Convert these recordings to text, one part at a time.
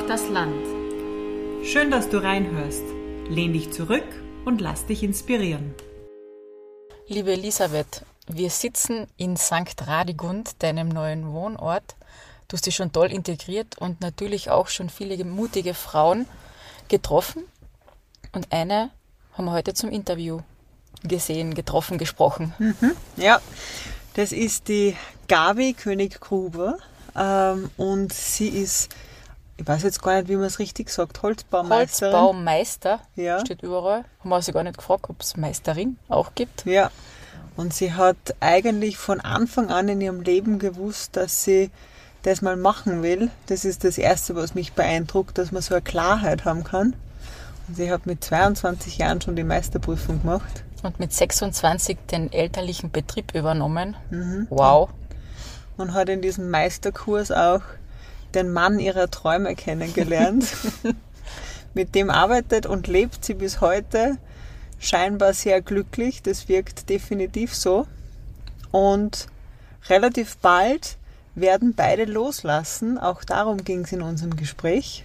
Braucht das Land. Schön, dass du reinhörst. Lehn dich zurück und lass dich inspirieren. Liebe Elisabeth, wir sitzen in St. Radigund, deinem neuen Wohnort. Du hast dich schon toll integriert und natürlich auch schon viele mutige Frauen getroffen. Und eine haben wir heute zum Interview gesehen, getroffen, gesprochen. Mhm, ja, das ist die Gabi König-Gruber ähm, und sie ist, ich weiß jetzt gar nicht, wie man es richtig sagt, Holzbaumeisterin. Holzbaumeister ja. steht überall. Haben wir sie gar nicht gefragt, ob es Meisterin auch gibt. Ja, und sie hat eigentlich von Anfang an in ihrem Leben gewusst, dass sie das mal machen will. Das ist das Erste, was mich beeindruckt, dass man so eine Klarheit haben kann. Und sie hat mit 22 Jahren schon die Meisterprüfung gemacht. Und mit 26 den elterlichen Betrieb übernommen. Mhm. Wow. Und hat in diesem Meisterkurs auch den Mann ihrer Träume kennengelernt. mit dem arbeitet und lebt sie bis heute scheinbar sehr glücklich. Das wirkt definitiv so. Und relativ bald werden beide loslassen. Auch darum ging es in unserem Gespräch.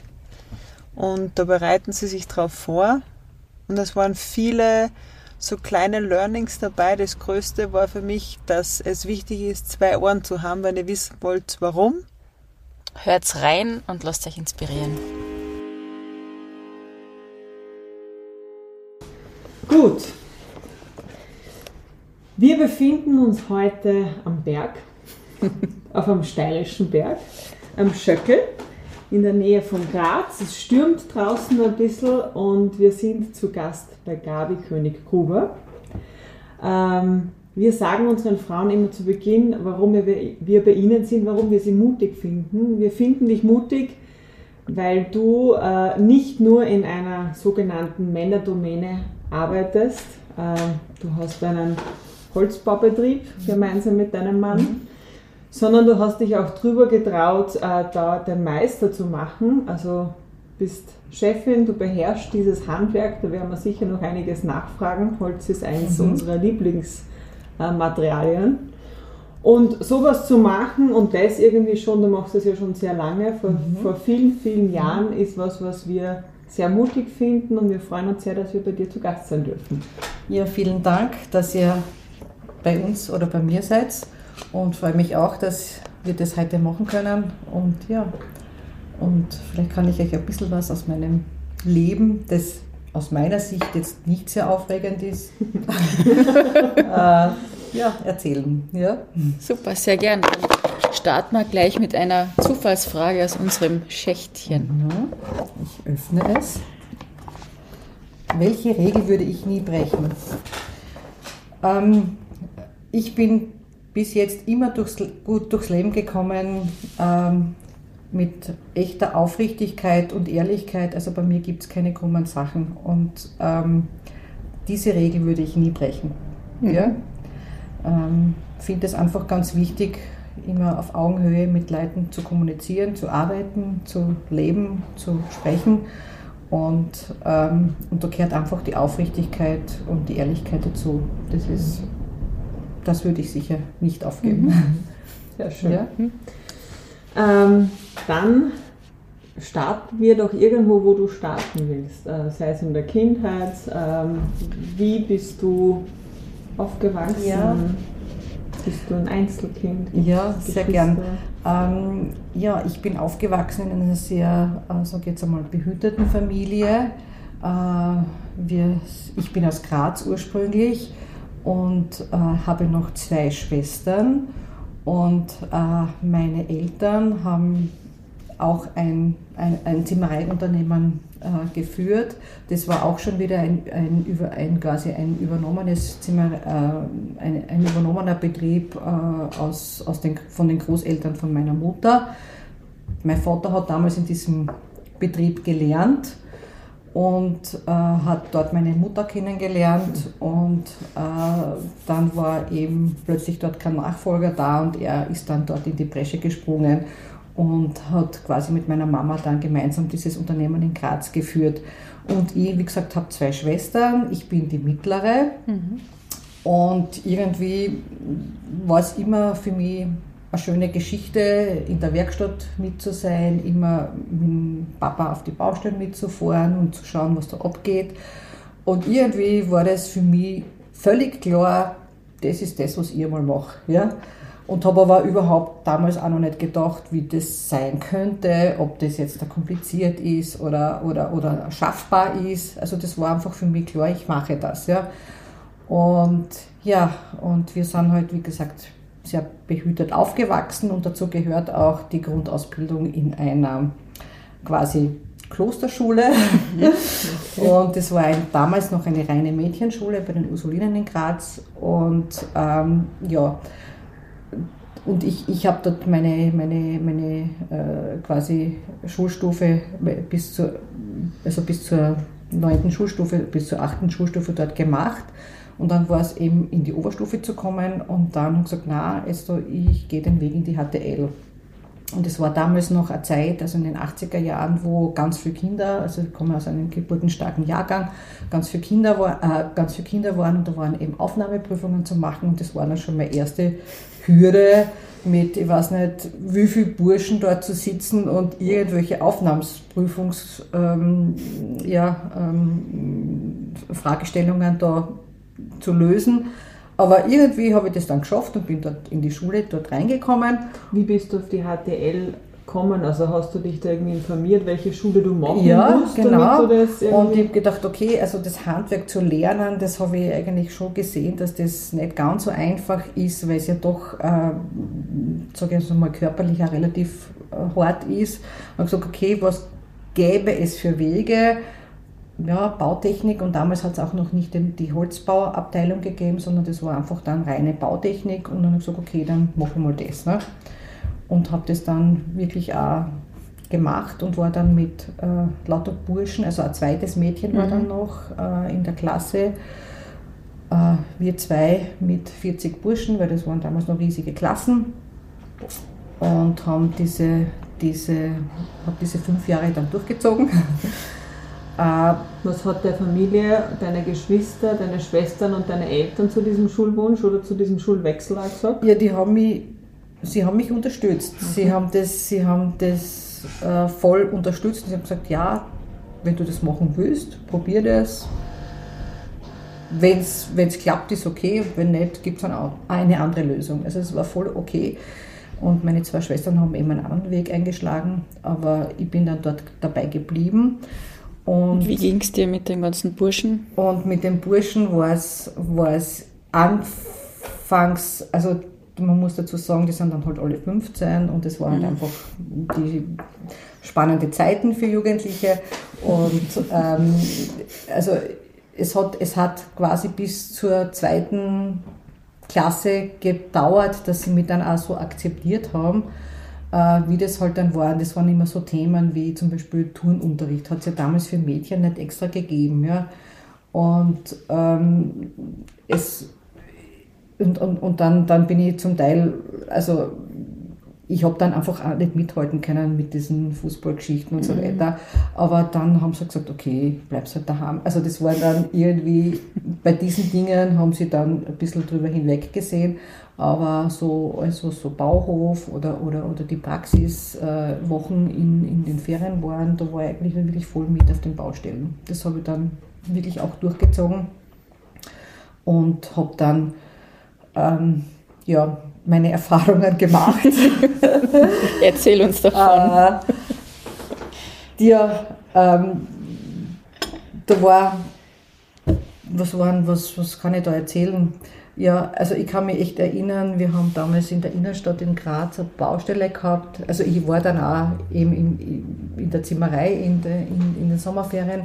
Und da bereiten sie sich darauf vor. Und es waren viele so kleine Learnings dabei. Das größte war für mich, dass es wichtig ist, zwei Ohren zu haben, wenn ihr wissen wollt, warum. Hört's rein und lasst euch inspirieren. Gut. Wir befinden uns heute am Berg, auf einem steirischen Berg, am Schöckel in der Nähe von Graz. Es stürmt draußen ein bisschen und wir sind zu Gast bei Gabi König-Gruber. Ähm, wir sagen unseren Frauen immer zu Beginn, warum wir, wir bei ihnen sind, warum wir sie mutig finden. Wir finden dich mutig, weil du äh, nicht nur in einer sogenannten Männerdomäne arbeitest. Äh, du hast einen Holzbaubetrieb gemeinsam mit deinem Mann. Mhm sondern du hast dich auch drüber getraut, äh, da den Meister zu machen. Also bist Chefin, du beherrschst dieses Handwerk, da werden wir sicher noch einiges nachfragen. Holz ist eines mhm. unserer Lieblingsmaterialien. Und sowas zu machen und das irgendwie schon, du machst das ja schon sehr lange, vor, mhm. vor vielen, vielen Jahren, ist was, was wir sehr mutig finden und wir freuen uns sehr, dass wir bei dir zu Gast sein dürfen. Ja, vielen Dank, dass ihr bei uns oder bei mir seid und freue mich auch, dass wir das heute machen können. Und ja, und vielleicht kann ich euch ein bisschen was aus meinem Leben, das aus meiner Sicht jetzt nicht sehr aufregend ist, äh, ja, erzählen. Ja? Super, sehr gern. Dann starten wir gleich mit einer Zufallsfrage aus unserem Schächtchen. Ich öffne es. Welche Regel würde ich nie brechen? Ähm, ich bin bis jetzt immer durchs, gut durchs Leben gekommen ähm, mit echter Aufrichtigkeit und Ehrlichkeit. Also bei mir gibt es keine krummen Sachen und ähm, diese Regel würde ich nie brechen. Mhm. Ja? Ähm, Finde es einfach ganz wichtig, immer auf Augenhöhe mit Leuten zu kommunizieren, zu arbeiten, zu leben, zu sprechen. Und, ähm, und da gehört einfach die Aufrichtigkeit und die Ehrlichkeit dazu. Das ist das würde ich sicher nicht aufgeben. Mhm. Sehr schön. Ja? Ähm, dann starten wir doch irgendwo, wo du starten willst. Äh, sei es in der Kindheit. Ähm, wie bist du aufgewachsen? Ja. Bist du ein Einzelkind? Ja, sehr gern. Ähm, ja, ich bin aufgewachsen in einer sehr, äh, sag jetzt einmal, behüteten Familie. Äh, wir, ich bin aus Graz ursprünglich und äh, habe noch zwei Schwestern und äh, meine Eltern haben auch ein, ein, ein Zimmereiunternehmen äh, geführt. Das war auch schon wieder ein, ein, ein, quasi ein übernommenes Zimmer, äh, ein, ein übernommener Betrieb äh, aus, aus den, von den Großeltern von meiner Mutter. Mein Vater hat damals in diesem Betrieb gelernt und äh, hat dort meine Mutter kennengelernt und äh, dann war eben plötzlich dort kein Nachfolger da und er ist dann dort in die Bresche gesprungen und hat quasi mit meiner Mama dann gemeinsam dieses Unternehmen in Graz geführt. Und ich, wie gesagt, habe zwei Schwestern, ich bin die mittlere mhm. und irgendwie war es immer für mich eine schöne Geschichte, in der Werkstatt mit zu sein, immer mit dem Papa auf die Baustelle mitzufahren und zu schauen, was da abgeht. Und irgendwie war das für mich völlig klar, das ist das, was ich mal mache. Ja? Und habe aber überhaupt damals auch noch nicht gedacht, wie das sein könnte, ob das jetzt da kompliziert ist oder, oder, oder schaffbar ist. Also das war einfach für mich klar, ich mache das. Ja. Und ja, und wir sind halt, wie gesagt, sehr behütet aufgewachsen und dazu gehört auch die Grundausbildung in einer quasi Klosterschule. und das war ein, damals noch eine reine Mädchenschule bei den Ursulinen in Graz. Und ähm, ja, und ich, ich habe dort meine, meine, meine äh, quasi Schulstufe bis zur, also bis zur neunten Schulstufe, bis zur achten Schulstufe dort gemacht. Und dann war es eben in die Oberstufe zu kommen und dann gesagt, na, also ich gehe den Weg in die HTL. Und es war damals noch eine Zeit, also in den 80er Jahren, wo ganz viele Kinder, also ich komme aus einem geburtenstarken Jahrgang, ganz viele Kinder, war, äh, ganz viele Kinder waren und da waren eben Aufnahmeprüfungen zu machen und das war dann schon meine erste Hürde mit, ich weiß nicht, wie viele Burschen dort zu sitzen und irgendwelche Aufnahmsprüfungs, ähm, ja, ähm, da zu lösen. Aber irgendwie habe ich das dann geschafft und bin dort in die Schule dort reingekommen. Wie bist du auf die HTL gekommen? Also hast du dich da irgendwie informiert, welche Schule du machen ja, musst? Genau. und ich habe gedacht, okay, also das Handwerk zu lernen, das habe ich eigentlich schon gesehen, dass das nicht ganz so einfach ist, weil es ja doch, äh, sage ich mal, körperlich auch relativ äh, hart ist. Ich habe gesagt, okay, was gäbe es für Wege? Ja, Bautechnik und damals hat es auch noch nicht die Holzbauabteilung gegeben, sondern das war einfach dann reine Bautechnik und dann habe ich gesagt, okay, dann mache ich mal das. Ne? Und habe das dann wirklich auch gemacht und war dann mit äh, lauter Burschen, also ein zweites Mädchen mhm. war dann noch äh, in der Klasse. Äh, wir zwei mit 40 Burschen, weil das waren damals noch riesige Klassen und haben diese, diese, hab diese fünf Jahre dann durchgezogen. Äh, was hat der Familie, deine Geschwister, deine Schwestern und deine Eltern zu diesem Schulwunsch oder zu diesem Schulwechsel gesagt? Ja, die haben mich, sie haben mich unterstützt. Okay. Sie haben das, sie haben das äh, voll unterstützt. Sie haben gesagt, ja, wenn du das machen willst, probier das. Wenn es klappt, ist okay. Wenn nicht, gibt es dann eine andere Lösung. Also es war voll okay. Und meine zwei Schwestern haben eben einen anderen Weg eingeschlagen, aber ich bin dann dort dabei geblieben. Und wie ging es dir mit den ganzen Burschen? Und mit den Burschen war es, anfangs, also man muss dazu sagen, die sind dann halt alle 15 und es waren mhm. einfach die spannende Zeiten für Jugendliche. Und ähm, also es hat, es hat quasi bis zur zweiten Klasse gedauert, dass sie mich dann auch so akzeptiert haben. Äh, wie das halt dann war. Das waren immer so Themen wie zum Beispiel Turnunterricht, hat es ja damals für Mädchen nicht extra gegeben. Ja? Und ähm, es und, und, und dann, dann bin ich zum Teil, also ich habe dann einfach auch nicht mithalten können mit diesen Fußballgeschichten und so mhm. weiter. Aber dann haben sie gesagt, okay, bleibst halt daheim. Also das war dann irgendwie, bei diesen Dingen haben sie dann ein bisschen drüber hinweg Aber so, also so Bauhof oder, oder, oder die Praxiswochen in, in den Ferien waren, da war ich eigentlich wirklich voll mit auf den Baustellen. Das habe ich dann wirklich auch durchgezogen und habe dann ähm, ja, meine Erfahrungen gemacht. Erzähl uns davon. Äh, dir, ähm, da war, was waren, was, was kann ich da erzählen? Ja, also ich kann mich echt erinnern, wir haben damals in der Innenstadt in Graz eine Baustelle gehabt. Also ich war dann auch eben in, in der Zimmerei in, de, in, in den Sommerferien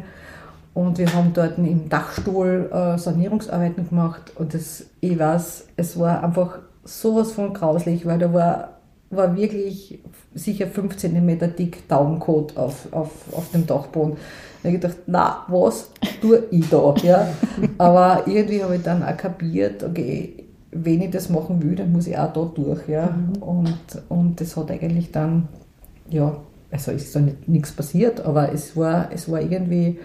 und wir haben dort im Dachstuhl äh, Sanierungsarbeiten gemacht und das, ich weiß, es war einfach sowas von grauslich, weil da war, war wirklich sicher 5 cm dick Daumencode auf, auf, auf dem Dachboden. Da habe ich gedacht, na, was tue ich da? Ja? Aber irgendwie habe ich dann auch kapiert, okay, wenn ich das machen will, dann muss ich auch da durch. Ja? Mhm. Und, und das hat eigentlich dann, ja, also ist da nichts passiert, aber es war, es war irgendwie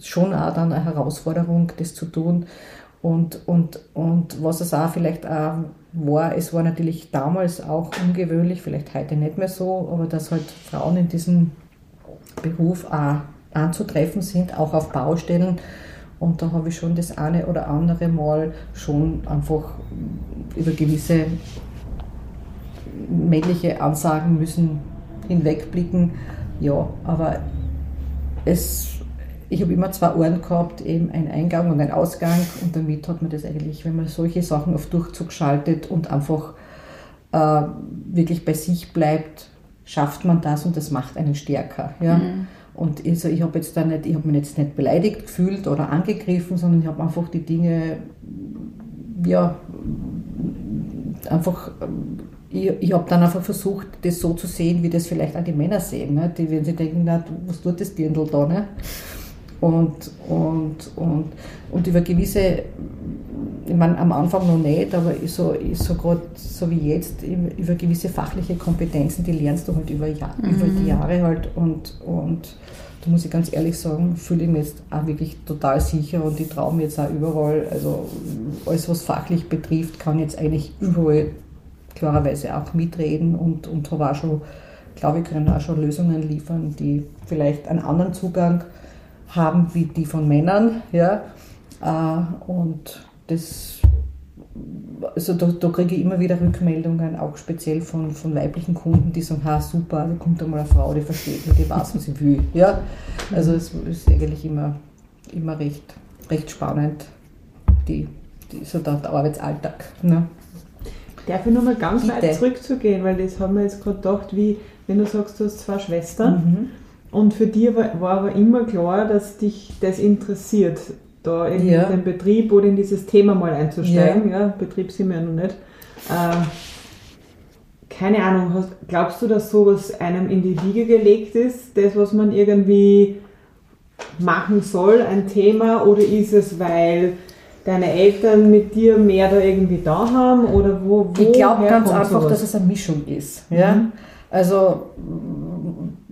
schon auch dann eine Herausforderung, das zu tun. Und, und, und was es auch vielleicht auch war, es war natürlich damals auch ungewöhnlich, vielleicht heute nicht mehr so, aber dass halt Frauen in diesem Beruf auch anzutreffen sind, auch auf Baustellen. Und da habe ich schon das eine oder andere Mal schon einfach über gewisse männliche Ansagen müssen hinwegblicken. Ja, aber es, ich habe immer zwei Ohren gehabt, eben ein Eingang und ein Ausgang und damit hat man das eigentlich, wenn man solche Sachen auf Durchzug schaltet und einfach äh, wirklich bei sich bleibt, schafft man das und das macht einen stärker. Ja? Mhm. Und also ich habe jetzt da nicht, ich habe mich jetzt nicht beleidigt gefühlt oder angegriffen, sondern ich habe einfach die Dinge, ja, einfach, ich, ich habe dann einfach versucht, das so zu sehen, wie das vielleicht auch die Männer sehen. Ne? Die, wenn sie denken, na, was tut das Dirndl da? Ne? Und, und, und, und über gewisse, ich meine, am Anfang noch nicht, aber so, so gerade so wie jetzt, über gewisse fachliche Kompetenzen, die lernst du halt über, Jahr, mhm. über die Jahre halt. Und, und da muss ich ganz ehrlich sagen, fühle ich mich jetzt auch wirklich total sicher und ich traue mir jetzt auch überall, also alles, was fachlich betrifft, kann jetzt eigentlich überall klarerweise auch mitreden und, und habe auch schon, glaube ich, können auch schon Lösungen liefern, die vielleicht einen anderen Zugang haben haben wie die von Männern. Ja? Äh, und das, also da, da kriege ich immer wieder Rückmeldungen, auch speziell von, von weiblichen Kunden, die sagen, ha super, da kommt einmal eine Frau, die versteht mich, die weiß, was sie will. Ja? Also es ist eigentlich immer, immer recht, recht spannend, die, die, so der, der Arbeitsalltag. Ne? Darf ich nochmal ganz Bitte. weit zurückzugehen, weil das haben wir jetzt gerade gedacht, wie wenn du sagst, du hast zwei Schwestern. Mhm und für dich war, war, aber immer klar, dass dich das interessiert, da in ja. den Betrieb oder in dieses Thema mal einzusteigen. Ja. ja Betrieb sind wir ja noch nicht. Äh, keine Ahnung, hast, glaubst du, dass sowas einem in die Wiege gelegt ist, das, was man irgendwie machen soll, ein Thema, oder ist es, weil deine Eltern mit dir mehr da irgendwie da haben, oder wo, wo Ich glaube ganz einfach, sowas? dass es eine Mischung ist. Ja? Mhm. Also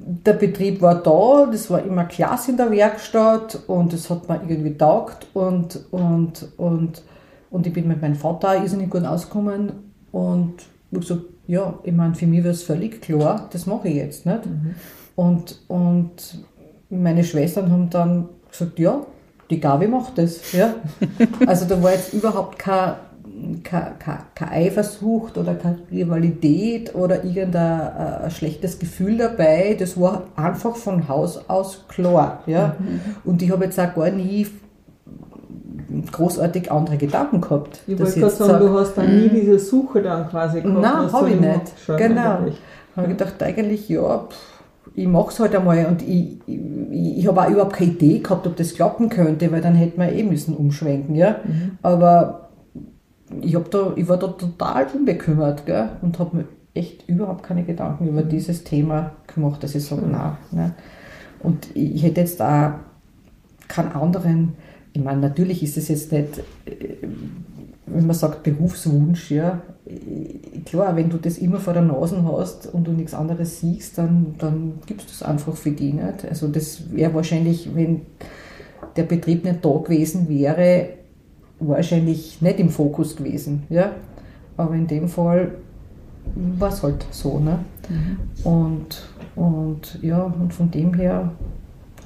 der Betrieb war da, das war immer klasse in der Werkstatt und es hat mir irgendwie taugt und, und, und, und ich bin mit meinem Vater irrsinnig gut ausgekommen und ich gesagt, ja, ich meine, für mich war es völlig klar, das mache ich jetzt nicht. Mhm. Und, und meine Schwestern haben dann gesagt, ja, die Gabi macht das. Ja. Also da war jetzt überhaupt kein kein, kein, kein Eifersucht oder keine Rivalität oder irgendein äh, schlechtes Gefühl dabei. Das war einfach von Haus aus klar. Ja? Mhm. Und ich habe jetzt auch gar nie großartig andere Gedanken gehabt. Ich wollte gerade sagen, du hast dann nie mhm. diese Suche dann quasi gehabt. Nein, habe ich nicht. Genau. Habe ich gedacht, eigentlich, ja, pff, ich mache es halt einmal und ich, ich, ich habe auch überhaupt keine Idee gehabt, ob das klappen könnte, weil dann hätten wir eh müssen umschwenken, ja. Mhm. Aber ich, hab da, ich war da total unbekümmert gell? und habe mir echt überhaupt keine Gedanken über dieses Thema gemacht, dass ich sage, mhm. nein. Ne? Und ich hätte jetzt auch keinen anderen, ich meine, natürlich ist es jetzt nicht, äh, wenn man sagt Berufswunsch, ja, klar, wenn du das immer vor der Nase hast und du nichts anderes siehst, dann, dann gibst du es einfach für die nicht. Also das wäre wahrscheinlich, wenn der Betrieb nicht da gewesen wäre, wahrscheinlich nicht im Fokus gewesen. Ja? Aber in dem Fall war es halt so. Ne? Mhm. Und, und ja, und von dem her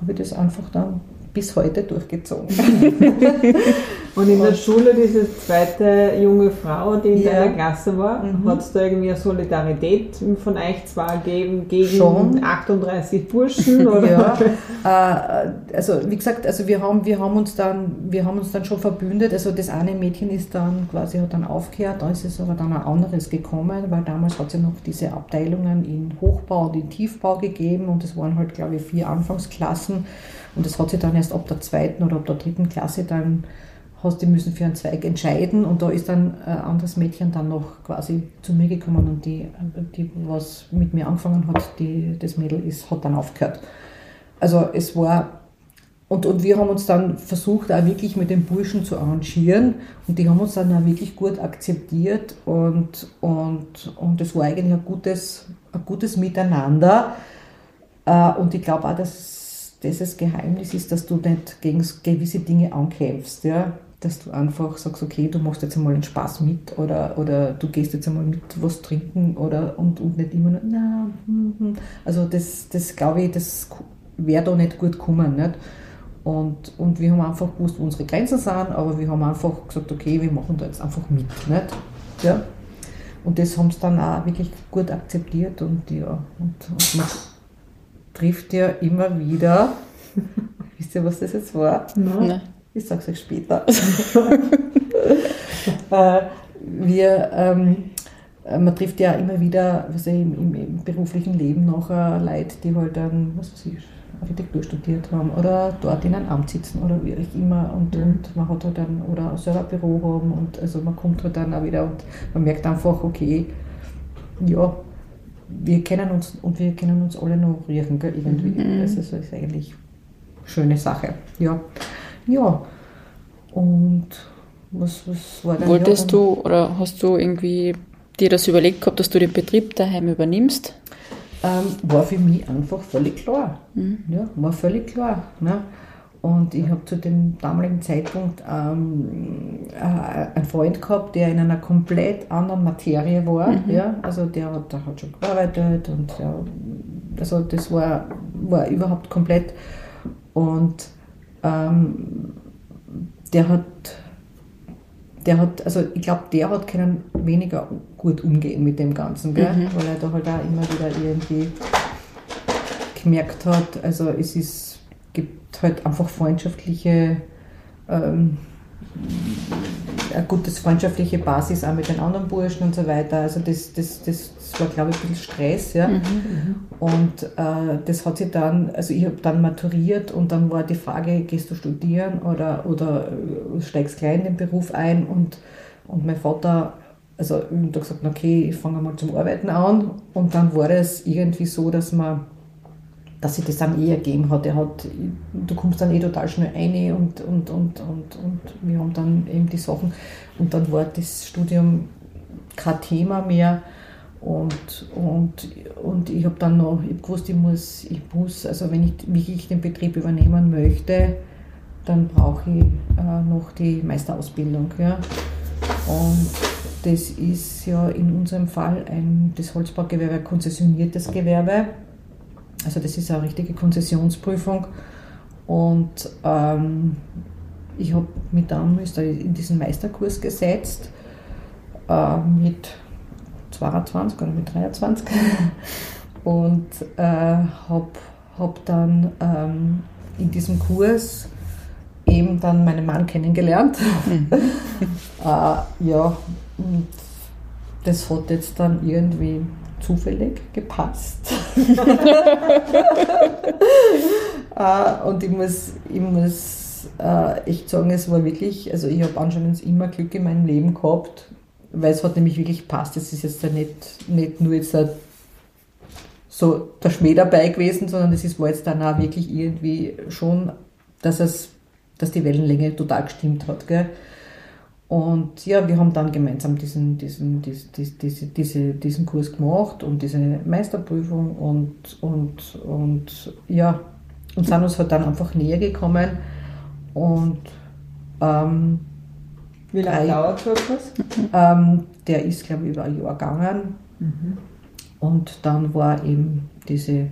habe ich das einfach dann bis heute durchgezogen. und in der Schule diese zweite junge Frau, die in ja. deiner Klasse war, mhm. hat es da irgendwie eine Solidarität von euch zwar gegeben gegen Schon. 38 Burschen? Oder? Ja, äh, also wie gesagt, also wir haben, wir, haben uns dann, wir haben uns dann schon verbündet. Also das eine Mädchen ist dann quasi hat dann aufgehört, da ist es aber dann ein anderes gekommen, weil damals hat es ja noch diese Abteilungen in Hochbau und in Tiefbau gegeben und es waren halt, glaube ich, vier Anfangsklassen. Und das hat sich dann erst ab der zweiten oder ab der dritten Klasse dann, hast du müssen für einen Zweig entscheiden und da ist dann ein anderes Mädchen dann noch quasi zu mir gekommen und die, die was mit mir angefangen hat, die, das Mädel ist, hat dann aufgehört. Also es war, und, und wir haben uns dann versucht, auch wirklich mit den Burschen zu arrangieren und die haben uns dann auch wirklich gut akzeptiert und, und, und war eigentlich ein gutes, ein gutes Miteinander. Äh, und ich glaube auch, dass das Geheimnis ist, dass du nicht gegen gewisse Dinge ankämpfst. Ja? dass du einfach sagst, okay, du machst jetzt einmal einen Spaß mit oder, oder du gehst jetzt einmal mit was trinken oder und, und nicht immer nur, na, hm, hm. also das, das glaube ich, das wäre da nicht gut gekommen. Nicht? Und, und wir haben einfach gewusst, wo unsere Grenzen sind, aber wir haben einfach gesagt, okay, wir machen da jetzt einfach mit. Nicht? Ja. Und das haben sie dann auch wirklich gut akzeptiert und ja, und, und trifft ja immer wieder, wisst ihr, was das jetzt war? Nein. Ich sage es euch später. Äh, wir, ähm, man trifft ja immer wieder was ich, im, im, im, beruflichen Leben noch äh, Leute, die halt dann, was weiß ich, Architektur studiert haben oder dort in einem Amt sitzen oder wie auch immer und, mhm. und man hat halt dann oder selber ein Büro haben und also man kommt halt dann auch wieder und man merkt einfach, okay, ja, wir kennen uns und wir können uns alle noch riechen, gell, irgendwie. Mhm. Das ist, das ist eigentlich eine schöne Sache. Ja. Ja. Und was, was war dann? Wolltest du oder hast du irgendwie dir das überlegt gehabt, dass du den Betrieb daheim übernimmst? Ähm, war für mich einfach völlig klar. Mhm. Ja, war völlig klar. Ne? Und ich habe zu dem damaligen Zeitpunkt ähm, äh, einen Freund gehabt, der in einer komplett anderen Materie war. Mhm. Ja? Also der hat, der hat schon gearbeitet und der, also das war, war überhaupt komplett. Und ähm, der hat, der hat, also ich glaube, der hat können weniger gut umgehen mit dem Ganzen, gell? Mhm. weil er da halt auch immer wieder irgendwie gemerkt hat, also es ist, gibt halt einfach freundschaftliche ähm, eine gute freundschaftliche Basis auch mit den anderen Burschen und so weiter. Also das, das, das, das war, glaube ich, ein bisschen Stress. Ja? Mhm, mhm. und äh, das hat sich dann, also ich habe dann maturiert und dann war die Frage, gehst du studieren oder, oder äh, steigst gleich in den Beruf ein und, und mein Vater also ich habe gesagt, okay, ich fange mal zum Arbeiten an und dann war es irgendwie so, dass man dass sich das dann eher gegeben hat. Er hat. Du kommst dann eh total schnell rein und, und, und, und, und wir haben dann eben die Sachen. Und dann war das Studium kein Thema mehr. Und, und, und ich habe dann noch, ich gewusst, ich muss, ich muss, also wenn ich wirklich den Betrieb übernehmen möchte, dann brauche ich äh, noch die Meisterausbildung. Ja. Und das ist ja in unserem Fall ein, das Holzbaugewerbe ein konzessioniertes Gewerbe. Also das ist eine richtige Konzessionsprüfung. Und ähm, ich habe mich dann in diesen Meisterkurs gesetzt äh, mit 22 oder mit 23 und äh, habe hab dann ähm, in diesem Kurs eben dann meinen Mann kennengelernt. Mhm. äh, ja, und das hat jetzt dann irgendwie zufällig gepasst. uh, und ich muss, ich muss uh, echt sagen, es war wirklich, also ich habe anscheinend immer Glück in meinem Leben gehabt, weil es hat nämlich wirklich passt. Es ist jetzt nicht, nicht nur jetzt so der Schmäh dabei gewesen, sondern es war jetzt dann auch wirklich irgendwie schon, dass es, dass die Wellenlänge total gestimmt hat. Gell? Und ja, wir haben dann gemeinsam diesen, diesen, diesen, diesen, diesen, diesen Kurs gemacht und diese Meisterprüfung und, und, und ja, und sind uns halt dann einfach näher gekommen. Und ähm, wie lange dauert so etwas? Ähm, der ist, glaube ich, über ein Jahr gegangen. Mhm. Und dann war eben diese,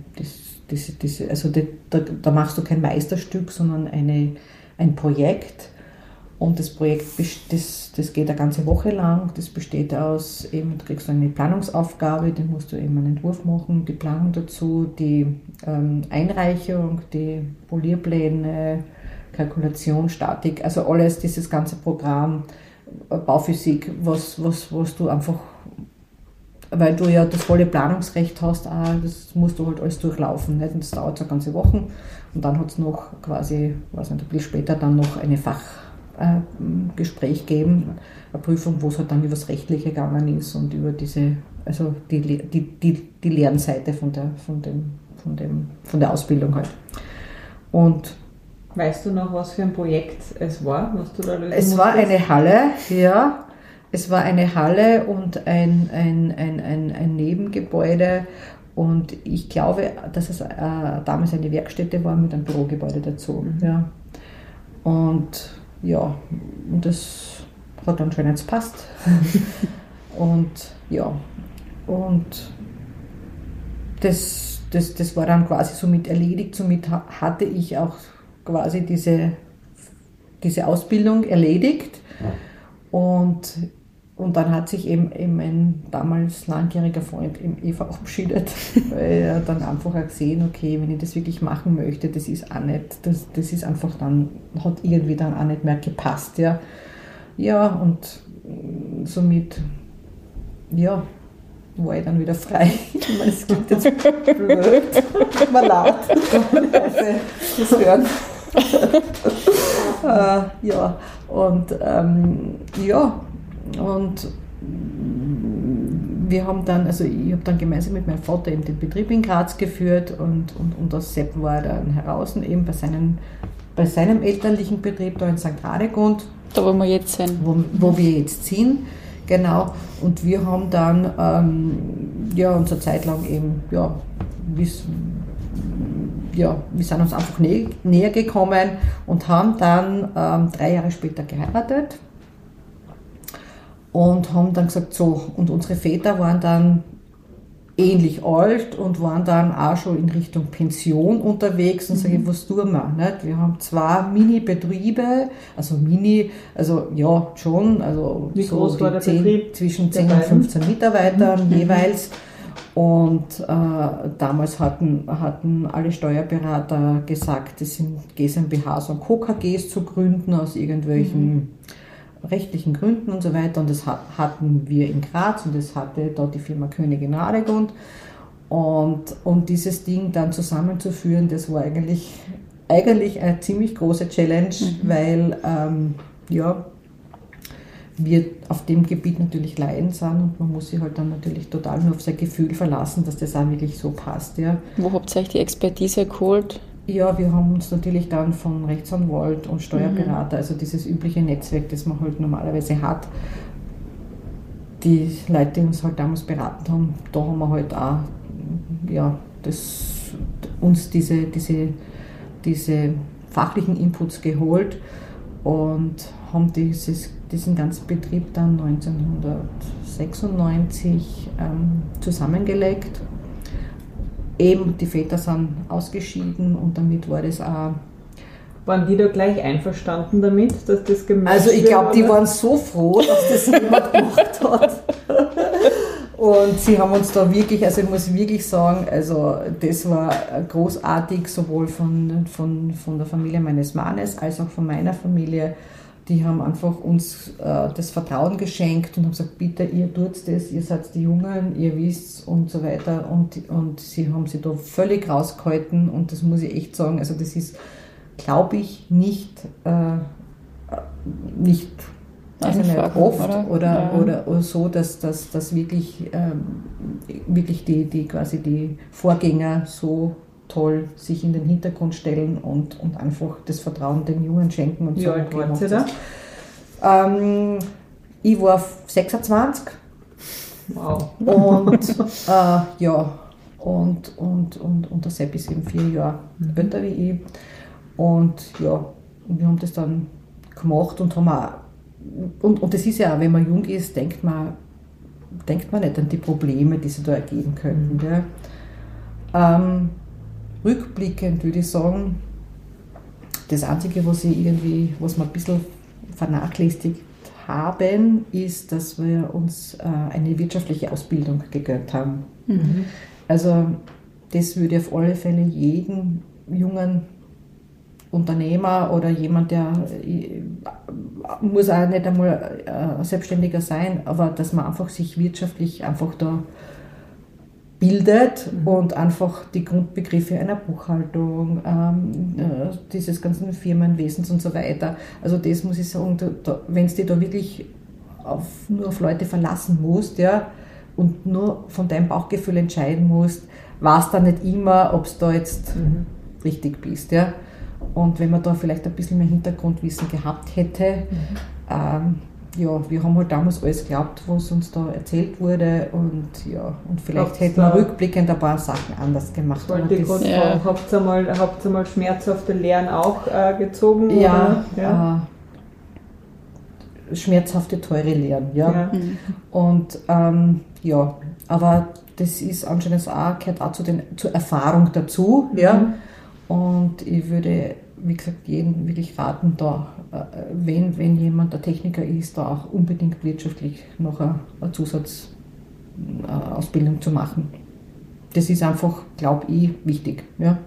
diese, diese also die, da, da machst du kein Meisterstück, sondern eine, ein Projekt und das Projekt das, das geht eine ganze Woche lang. Das besteht aus, eben, du kriegst eine Planungsaufgabe, den musst du eben einen Entwurf machen, die Planung dazu, die ähm, Einreichung, die Polierpläne, Kalkulation, Statik, also alles, dieses ganze Programm, äh, Bauphysik, was, was, was du einfach, weil du ja das volle Planungsrecht hast, auch, das musst du halt alles durchlaufen. Nicht? Und das dauert so ganze Woche. Und dann hat es noch quasi, weiß nicht, ein bisschen später dann noch eine Fach Gespräch geben, eine Prüfung, wo es halt dann über das Rechtliche gegangen ist und über diese, also die, die, die, die Lernseite von der, von, dem, von, dem, von der Ausbildung halt. Und Weißt du noch, was für ein Projekt es war, was du da lösen Es war eine Halle, ja. Es war eine Halle und ein, ein, ein, ein, ein Nebengebäude. Und ich glaube, dass es äh, damals eine Werkstätte war mit einem Bürogebäude dazu. Mhm. Ja. Und ja, und das hat anscheinend passt. und ja, und das, das, das war dann quasi somit erledigt. Somit hatte ich auch quasi diese, diese Ausbildung erledigt. Und, und dann hat sich eben, eben mein damals langjähriger Freund eben eh verabschiedet, weil er dann einfach auch gesehen, okay, wenn ich das wirklich machen möchte, das ist auch nicht, das, das ist einfach dann, hat irgendwie dann auch nicht mehr gepasst. Ja, ja und somit, ja, war ich dann wieder frei. Ich meine, es klingt jetzt blöd, mal laut, das hören. äh, ja, und ähm, ja, und wir haben dann, also ich habe dann gemeinsam mit meinem Vater eben den Betrieb in Graz geführt und, und, und das Sepp war dann heraus, eben bei, seinen, bei seinem elterlichen Betrieb da in St. Radegund. Da wo wir jetzt sind. Wo, wo wir jetzt sind. Genau. Und wir haben dann ähm, ja, unsere Zeit lang eben, ja, ja, wir sind uns einfach nä näher gekommen und haben dann ähm, drei Jahre später geheiratet und haben dann gesagt, so, und unsere Väter waren dann ähnlich alt und waren dann auch schon in Richtung Pension unterwegs und mhm. sage ich, was tun wir? Nicht? Wir haben zwei Mini-Betriebe, also Mini, also ja schon, also Wie so groß war der 10, Betrieb zwischen 10 und 15 Mitarbeitern mhm. jeweils. Und äh, damals hatten, hatten alle Steuerberater gesagt, das sind GmbHs und KKGs zu gründen aus irgendwelchen mhm rechtlichen Gründen und so weiter. Und das hatten wir in Graz und das hatte dort die Firma Königin Radegund. Und, und dieses Ding dann zusammenzuführen, das war eigentlich, eigentlich eine ziemlich große Challenge, mhm. weil ähm, ja, wir auf dem Gebiet natürlich leiden sind und man muss sich halt dann natürlich total nur auf sein Gefühl verlassen, dass das auch wirklich so passt. Ja. Wo habt ihr euch die Expertise geholt? Ja, wir haben uns natürlich dann von Rechtsanwalt und Steuerberater, mhm. also dieses übliche Netzwerk, das man halt normalerweise hat, die Leute, die uns halt damals beraten haben, da haben wir halt auch ja, das, uns diese, diese, diese fachlichen Inputs geholt und haben dieses, diesen ganzen Betrieb dann 1996 ähm, zusammengelegt eben die Väter sind ausgeschieden und damit war das auch. Waren die da gleich einverstanden damit, dass das gemacht Also ich glaube, die waren so froh, dass das jemand gemacht hat. Und sie haben uns da wirklich, also ich muss wirklich sagen, also das war großartig, sowohl von, von, von der Familie meines Mannes als auch von meiner Familie die haben einfach uns äh, das Vertrauen geschenkt und haben gesagt, bitte, ihr tut das, ihr seid die Jungen, ihr wisst und so weiter. Und, und sie haben sich da völlig rausgehalten und das muss ich echt sagen, also das ist, glaube ich, nicht, äh, nicht, also nicht oft oder, oder, ja. oder, oder, so, dass, dass, dass wirklich, ähm, wirklich die, die quasi die Vorgänger so toll sich in den Hintergrund stellen und, und einfach das Vertrauen den Jungen schenken und Wie so. alt waren Sie da? Ähm, ich war 26. Wow. Und äh, ja, und, und, und, und der Sepp ist eben vier Jahre mhm. älter wie ich. Und ja, wir haben das dann gemacht und haben auch, und, und das ist ja auch, wenn man jung ist, denkt man, denkt man nicht an die Probleme, die sich da ergeben könnten. Ja. Ähm, rückblickend würde ich sagen, das Einzige, was ich irgendwie, was wir ein bisschen vernachlässigt haben, ist, dass wir uns äh, eine wirtschaftliche Ausbildung gegönnt haben. Mhm. Also das würde auf alle Fälle jeden jungen Unternehmer oder jemand, der äh, muss auch nicht einmal äh, selbstständiger sein, aber dass man einfach sich wirtschaftlich einfach da bildet mhm. und einfach die Grundbegriffe einer Buchhaltung, ähm, äh, dieses ganzen Firmenwesens und so weiter. Also das muss ich sagen, wenn du dich da wirklich auf, nur auf Leute verlassen musst, ja, und nur von deinem Bauchgefühl entscheiden musst, weißt dann nicht immer, ob du da jetzt mhm. richtig bist, ja. Und wenn man da vielleicht ein bisschen mehr Hintergrundwissen gehabt hätte, mhm. ähm, ja, wir haben halt damals alles geglaubt, was uns da erzählt wurde und ja, und vielleicht Habt's hätten wir rückblickend ein paar Sachen anders gemacht. Wollte ich gerade ja. habt ihr mal, habt ihr mal schmerzhafte Lehren auch äh, gezogen? Ja, ja? Äh, schmerzhafte, teure Lehren. Ja? Ja. Und ähm, ja, aber das ist anscheinend auch, gehört auch zu den, zur Erfahrung dazu. Ja? Und ich würde, wie gesagt, jeden wirklich raten, da, äh, wenn, wenn jemand der Techniker ist, da auch unbedingt wirtschaftlich noch eine, Zusatzausbildung zu machen. Das ist einfach, glaube ich, wichtig. Ja?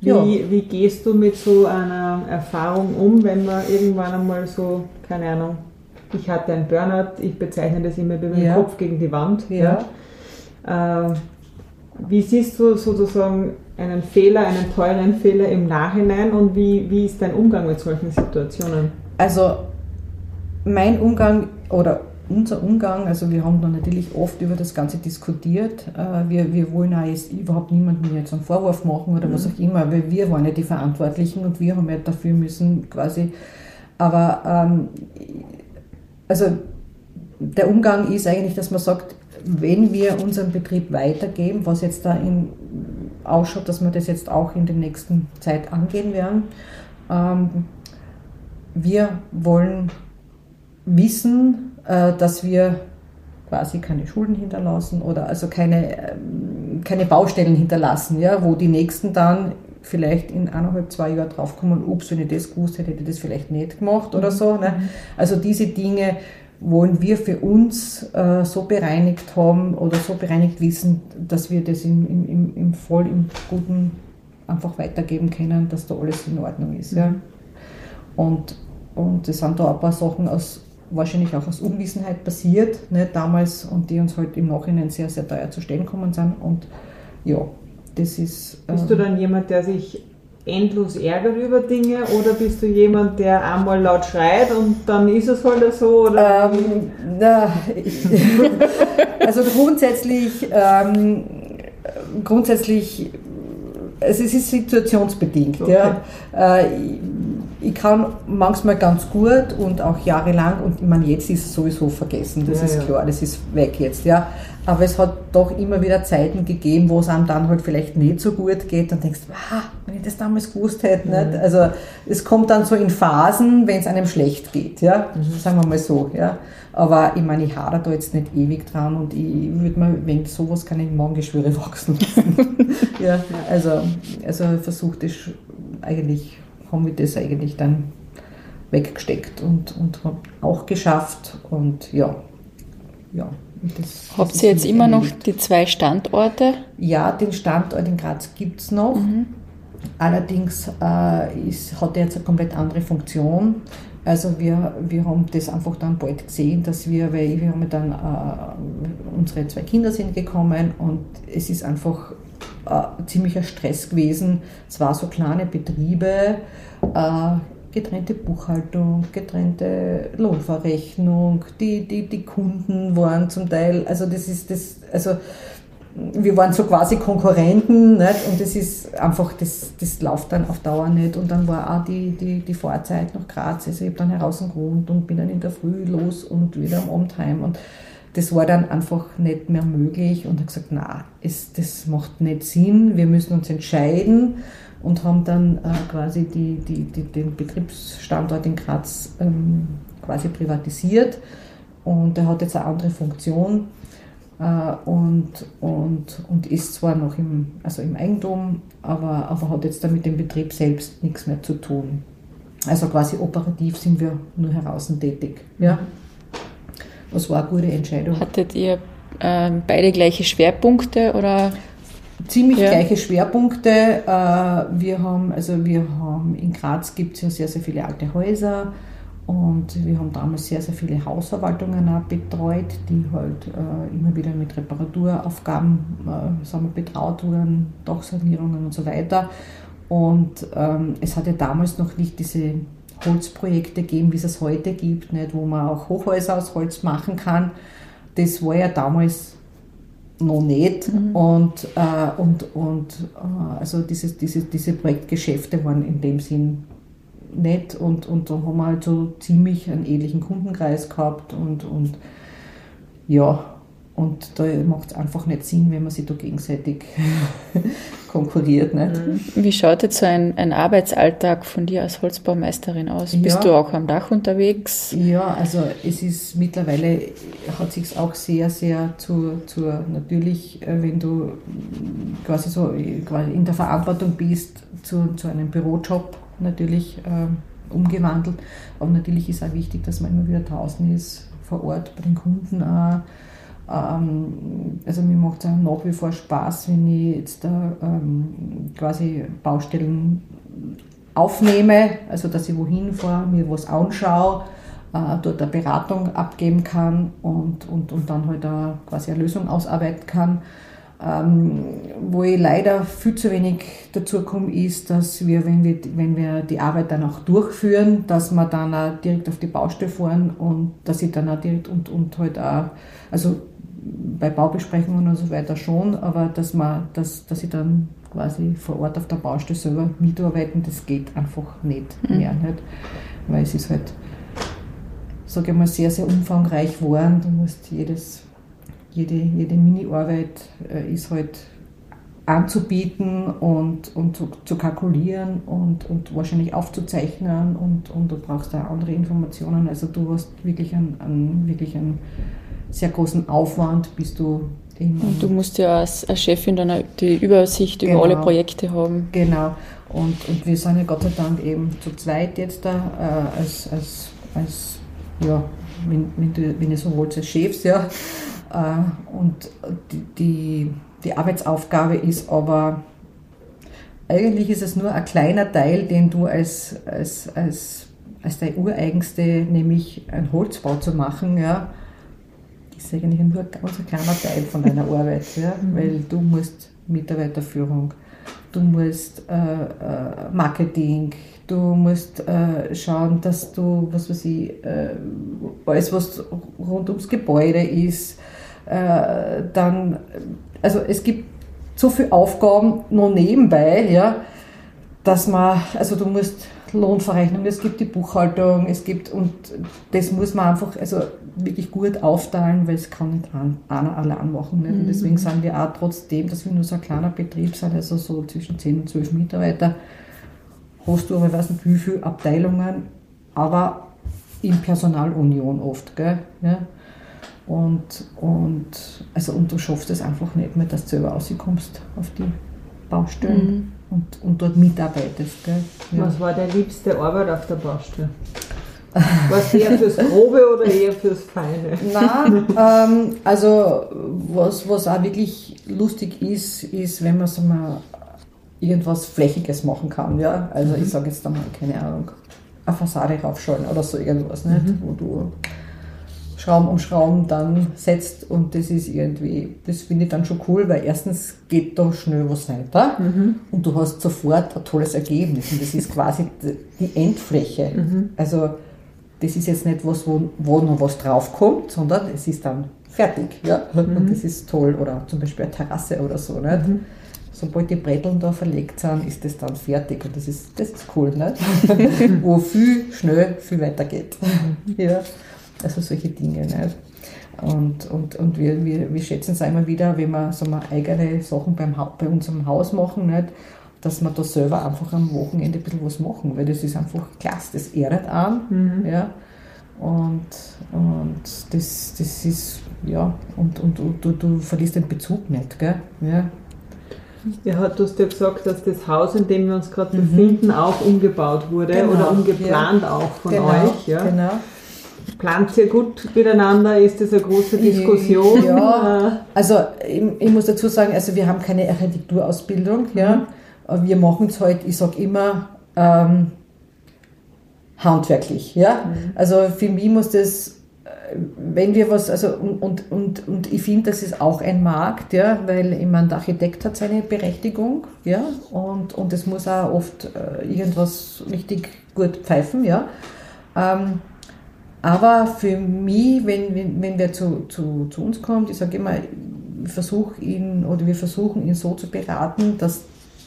Wie, Ja. wie gehst du mit so einer Erfahrung um, wenn man irgendwann einmal so, keine Ahnung, ich hatte einen Burnout, ich bezeichne das immer wie mit dem Ja. Kopf gegen die Wand. Ja. Ja. Äh, wie siehst du sozusagen einen Fehler, einen teuren Fehler im Nachhinein und wie, wie ist dein Umgang mit solchen Situationen? Also mein Umgang oder unser Umgang, also wir haben da natürlich oft über das Ganze diskutiert. Äh, Wir, wir wollen auch jetzt überhaupt niemandem jetzt einen Vorwurf machen oder was auch immer, weil wir waren ja die Verantwortlichen und wir haben ja dafür müssen quasi. Aber ähm, also der Umgang ist eigentlich, dass man sagt, wenn wir unseren Betrieb weitergeben, was jetzt da in, ausschaut, dass wir das jetzt auch in der nächsten Zeit angehen werden, ähm, wir wollen wissen, äh, dass wir quasi keine Schulden hinterlassen oder also keine, ähm, keine Baustellen hinterlassen, ja, wo die Nächsten dann vielleicht in eineinhalb, zwei Jahren draufkommen, ups, wenn ich das gewusst hätte, hätte ich das vielleicht nicht gemacht oder so. Ne? Also diese Dinge wollen wir für uns äh, so bereinigt haben oder so bereinigt wissen, dass wir das im, im, im, im voll im Guten einfach weitergeben können, dass da alles in Ordnung ist. Ja? Und, und es sind da ein paar Sachen aus, wahrscheinlich auch aus Unwissenheit passiert, ne, damals, und die uns halt im Nachhinein sehr, sehr teuer zu stehen gekommen sind. Und ja, das ist. Bist ähm, du dann jemand, der sich endlos ärgert über Dinge oder bist du jemand, der einmal laut schreit und dann ist es halt so? Oder? Ähm, na, ich, also grundsätzlich, ähm, grundsätzlich, also es ist situationsbedingt. Okay. Ja. Äh, ich, ich kann manchmal ganz gut und auch jahrelang, und ich meine, jetzt ist es sowieso vergessen, das Ja, ist ja. klar, das ist weg jetzt, ja. Aber es hat doch immer wieder Zeiten gegeben, wo es einem dann halt vielleicht nicht so gut geht und denkst, wow, wenn ich das damals gewusst hätte, nicht? Also es kommt dann so in Phasen, wenn es einem schlecht geht, ja, sagen wir mal so, ja. Aber ich meine, ich hadere da jetzt nicht ewig dran und ich würde mir wegen sowas keine Magengeschwüre wachsen lassen. ja, also, also versucht das eigentlich, haben wir das eigentlich dann weggesteckt und, und haben auch geschafft und ja, ja. Das, Habt ihr jetzt immer noch die zwei Standorte? Ja, den Standort in Graz gibt es noch. Allerdings äh, ist, hat er jetzt eine komplett andere Funktion. Also wir, wir haben das einfach dann bald gesehen, dass wir, weil wir haben dann, äh, unsere zwei Kinder sind gekommen und es ist einfach äh, ziemlicher Stress gewesen. Es war so kleine Betriebe, äh, getrennte Buchhaltung, getrennte Lohnverrechnung, die, die, die Kunden waren zum Teil, also das ist das, also wir waren so quasi Konkurrenten nicht? und das ist einfach, das, das läuft dann auf Dauer nicht. Und dann war auch die, die, die Fahrzeit nach Graz, also ich habe dann heraus gewohnt und bin dann in der Früh los und wieder am Abend heim. Und das war dann einfach nicht mehr möglich und habe gesagt, na, das macht nicht Sinn, wir müssen uns entscheiden und haben dann äh, quasi die, die, die, den Betriebsstandort in Graz ähm, quasi privatisiert und der hat jetzt eine andere Funktion äh, und, und, und ist zwar noch im, also im Eigentum, aber, aber hat jetzt dann mit dem Betrieb selbst nichts mehr zu tun. Also quasi operativ sind wir nur heraus tätig. Ja. Das war eine gute Entscheidung. Hattet ihr ähm, beide gleiche Schwerpunkte oder? Ziemlich Ja. gleiche Schwerpunkte. Äh, Wir haben, also wir haben in Graz gibt es ja sehr, sehr viele alte Häuser und wir haben damals sehr, sehr viele Hausverwaltungen auch betreut, die halt äh, immer wieder mit Reparaturaufgaben äh, sagen wir, betraut wurden, Dachsanierungen und so weiter. Und ähm, es hatte damals noch nicht diese Holzprojekte gegeben, wie es es heute gibt, nicht, wo man auch Hochhäuser aus Holz machen kann. Das war ja damals noch nicht. Und, äh, und, und äh, also diese, diese, diese Projektgeschäfte waren in dem Sinn nett und, und da haben wir halt so ziemlich einen ähnlichen Kundenkreis gehabt und, und ja, und da macht es einfach nicht Sinn, wenn man sich da gegenseitig konkurriert. Nicht? Mhm. Wie schaut jetzt so ein, ein Arbeitsalltag von dir als Holzbaumeisterin aus? Ja. Bist du auch am Dach unterwegs? Ja, also es ist mittlerweile, hat sich auch sehr, sehr zu, zur, natürlich, äh, wenn du quasi so quasi in der Verantwortung bist, zu, zu einem Bürojob natürlich äh, umgewandelt. Aber natürlich ist auch wichtig, dass man immer wieder draußen ist, vor Ort bei den Kunden auch ähm, also mir macht es nach wie vor Spaß, wenn ich jetzt da ähm, quasi Baustellen aufnehme, also dass ich wohin fahre, mir was anschaue, äh, dort eine Beratung abgeben kann und, und, und dann halt auch quasi eine Lösung ausarbeiten kann. Ähm, wo ich leider viel zu wenig dazu komme, ist, dass wir wenn, wir, wenn wir die Arbeit dann auch durchführen, dass wir dann auch direkt auf die Baustelle fahren und dass ich dann auch direkt und, und halt auch, also bei Baubesprechungen und so weiter schon, aber dass, man, dass, dass ich dann quasi vor Ort auf der Baustelle selber mitarbeiten, das geht einfach nicht mhm. mehr. Nicht? Weil es ist halt, sage ich mal, sehr, sehr umfangreich geworden. Du musst jedes, jede, jede Mini-Arbeit äh, ist halt anzubieten und, und zu, zu, kalkulieren und, und wahrscheinlich aufzuzeichnen und, und du brauchst da andere Informationen. Also du hast wirklich einen, einen wirklich einen sehr großen Aufwand, bis du und du musst ja als, als Chefin dann die Übersicht genau, über alle Projekte haben. Genau. Und, und wir sind ja Gott sei Dank eben zu zweit jetzt da, äh, als, als, als, ja, wenn, wenn, du, wenn ihr so wollt, als Chefs, ja. Äh, und die, die, die Arbeitsaufgabe ist aber, eigentlich ist es nur ein kleiner Teil, den du als, als, als, als dein ureigenste, nämlich ein Holzbau zu machen, ja, ist eigentlich nur ein ganz kleiner Teil von deiner Arbeit, ja? Mhm. weil du musst Mitarbeiterführung, du musst äh, äh, Marketing, du musst äh, schauen, dass du, was weiß ich, äh, alles, was rund ums Gebäude ist, äh, dann, also es gibt so viele Aufgaben noch nebenbei, ja, dass man, also du musst Lohnverrechnung, es gibt die Buchhaltung, es gibt, und das muss man einfach also wirklich gut aufteilen, weil es kann nicht einer allein machen. Nicht? Und deswegen mhm. sind wir auch trotzdem, dass wir nur so ein kleiner Betrieb sind, also so zwischen 10 und 12 Mitarbeiter, hast du aber, ich weiß nicht wie viele Abteilungen, aber in Personalunion oft. Gell? Ja? Und, und, also, und du schaffst es einfach nicht mehr, dass du selber rauskommst auf die Baustellen. Mhm und, und dort mitarbeitest. Gell? Ja. Was war deine liebste Arbeit auf der Baustelle? War es eher fürs Grobe oder eher fürs Feine? Nein, ähm, also was, was auch wirklich lustig ist, ist, wenn man so mal irgendwas Flächiges machen kann. Ja? Also mhm. ich sage jetzt einmal, keine Ahnung, eine Fassade raufschalten oder so irgendwas, nicht? Mhm. wo du Schrauben um Schrauben dann setzt und das ist irgendwie, das finde ich dann schon cool, weil erstens geht da schnell was weiter mhm. und du hast sofort ein tolles Ergebnis und das ist quasi die Endfläche. Mhm. Also das ist jetzt nicht was, wo, wo noch was draufkommt, sondern es ist dann fertig. Ja? Mhm. Und das ist toll. Oder zum Beispiel eine Terrasse oder so. Nicht? Mhm. Sobald die Bretteln da verlegt sind, ist das dann fertig und das ist, das ist cool, nicht? wo viel schnell viel weiter geht. Mhm. ja. Also solche Dinge. Nicht? Und, und, und wir, wir, wir schätzen es immer wieder, wenn wir so mal eigene Sachen beim, bei unserem Haus machen, nicht? dass wir da selber einfach am Wochenende ein bisschen was machen, weil das ist einfach klasse, das ehrt an. Mhm. Ja? Und, und das, das ist, ja, und, und, und du, du verlierst den Bezug nicht. Gell? Ja. Ja, du hast ja gesagt, dass das Haus, in dem wir uns gerade mhm. befinden, auch umgebaut wurde genau. oder umgeplant ja. auch von genau. euch. Ja? Genau. Plant ihr gut miteinander? Ist das eine große Diskussion? Ja, also ich, ich muss dazu sagen, also wir haben keine Architekturausbildung. Ja. Mhm. Wir machen es halt, ich sage immer, ähm, handwerklich. Ja. Mhm. Also für mich muss das, wenn wir was, also und, und, und, und ich finde, das ist auch ein Markt, ja, weil ich meine, der Architekt hat seine Berechtigung, ja, und, und es muss auch oft äh, irgendwas richtig gut pfeifen, ja. Ähm, aber für mich, wenn, wenn, wenn wer zu, zu, zu uns kommt, ich sage immer, ich versuche ihn oder wir versuchen ihn so zu beraten, dass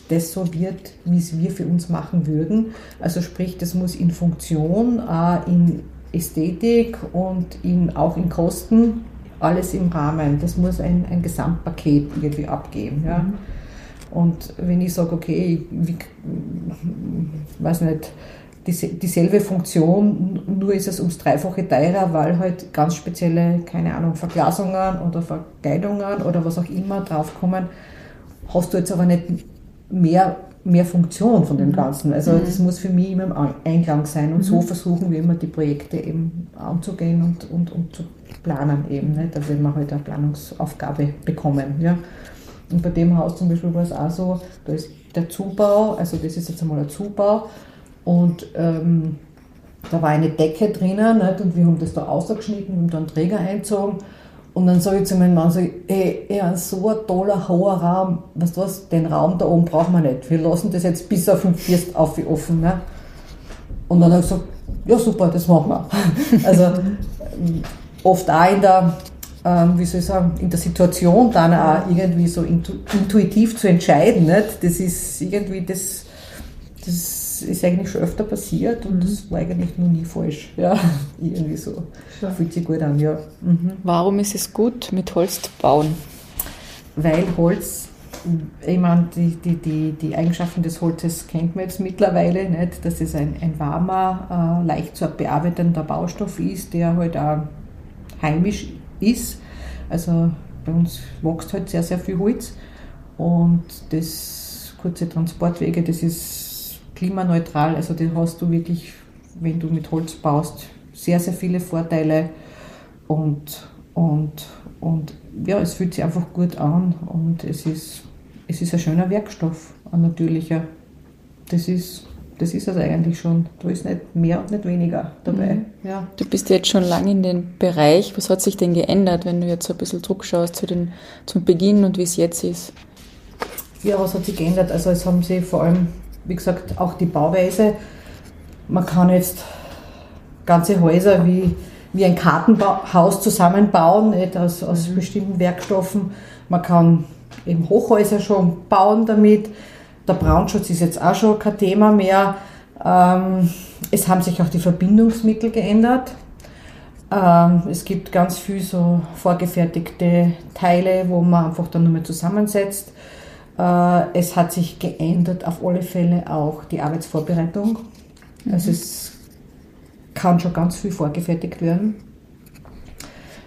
das so wird, wie es wir für uns machen würden. Also sprich, das muss in Funktion, in Ästhetik und in, auch in Kosten alles im Rahmen. Das muss ein, ein Gesamtpaket irgendwie abgeben. Ja. Mhm. Und wenn ich sage, okay, ich weiß nicht, dieselbe Funktion, nur ist es ums Dreifache teurer, weil halt ganz spezielle, keine Ahnung, Verglasungen oder Verkleidungen oder was auch immer draufkommen, hast du jetzt aber nicht mehr, mehr Funktion von dem mhm. Ganzen. Also mhm. das muss für mich immer im Einklang sein und mhm. so versuchen wir immer die Projekte eben anzugehen und, und, und zu planen eben, nicht? also wenn wir halt eine Planungsaufgabe bekommen. Ja. Und bei dem Haus zum Beispiel war es auch so, da ist der Zubau, also das ist jetzt einmal ein Zubau und ähm, da war eine Decke drinnen nicht? und wir haben das da ausgeschnitten und dann Träger einzogen und dann sage ich zu meinem Mann, so, ey, ey, so ein toller, hoher Raum, weißt du was, den Raum da oben brauchen wir nicht. Wir lassen das jetzt bis auf den First auf offen. Ne? Und dann habe ich gesagt, ja super, das machen wir. also oft auch in der, ähm, wie soll ich sagen, in der Situation dann auch irgendwie so intuitiv zu entscheiden. Nicht? Das ist irgendwie das, das ist eigentlich schon öfter passiert und mhm. das war eigentlich noch nie falsch. Ja, irgendwie so. Ja. Fühlt sich gut an, ja. Mhm. Warum ist es gut, mit Holz zu bauen? Weil Holz, ich meine, die, die, die, die Eigenschaften des Holzes kennt man jetzt mittlerweile nicht, dass es ein, ein warmer, äh, leicht zu bearbeitender Baustoff ist, der halt auch heimisch ist. Also bei uns wächst halt sehr, sehr viel Holz und das kurze Transportwege, das ist klimaneutral. Also den hast du wirklich, wenn du mit Holz baust, sehr, sehr viele Vorteile und, und, und ja, es fühlt sich einfach gut an und es ist, es ist ein schöner Werkstoff, ein natürlicher. Das ist, das ist es eigentlich schon. Da ist nicht mehr und nicht weniger dabei. Mhm. Ja. Du bist jetzt schon lange in dem Bereich. Was hat sich denn geändert, wenn du jetzt so ein bisschen Druck schaust zu den, zum Beginn und wie es jetzt ist? Ja, was hat sich geändert? Also es haben sich vor allem wie gesagt, auch die Bauweise. Man kann jetzt ganze Häuser wie, wie ein Kartenhaus zusammenbauen, nicht, aus, aus mhm. bestimmten Werkstoffen. Man kann eben Hochhäuser schon bauen damit. Der Brandschutz ist jetzt auch schon kein Thema mehr. Ähm, es haben sich auch die Verbindungsmittel geändert. Ähm, es gibt ganz viel so vorgefertigte Teile, wo man einfach dann nur mehr zusammensetzt. Äh, es hat sich geändert auf alle Fälle auch die Arbeitsvorbereitung. Mhm. Also es kann schon ganz viel vorgefertigt werden.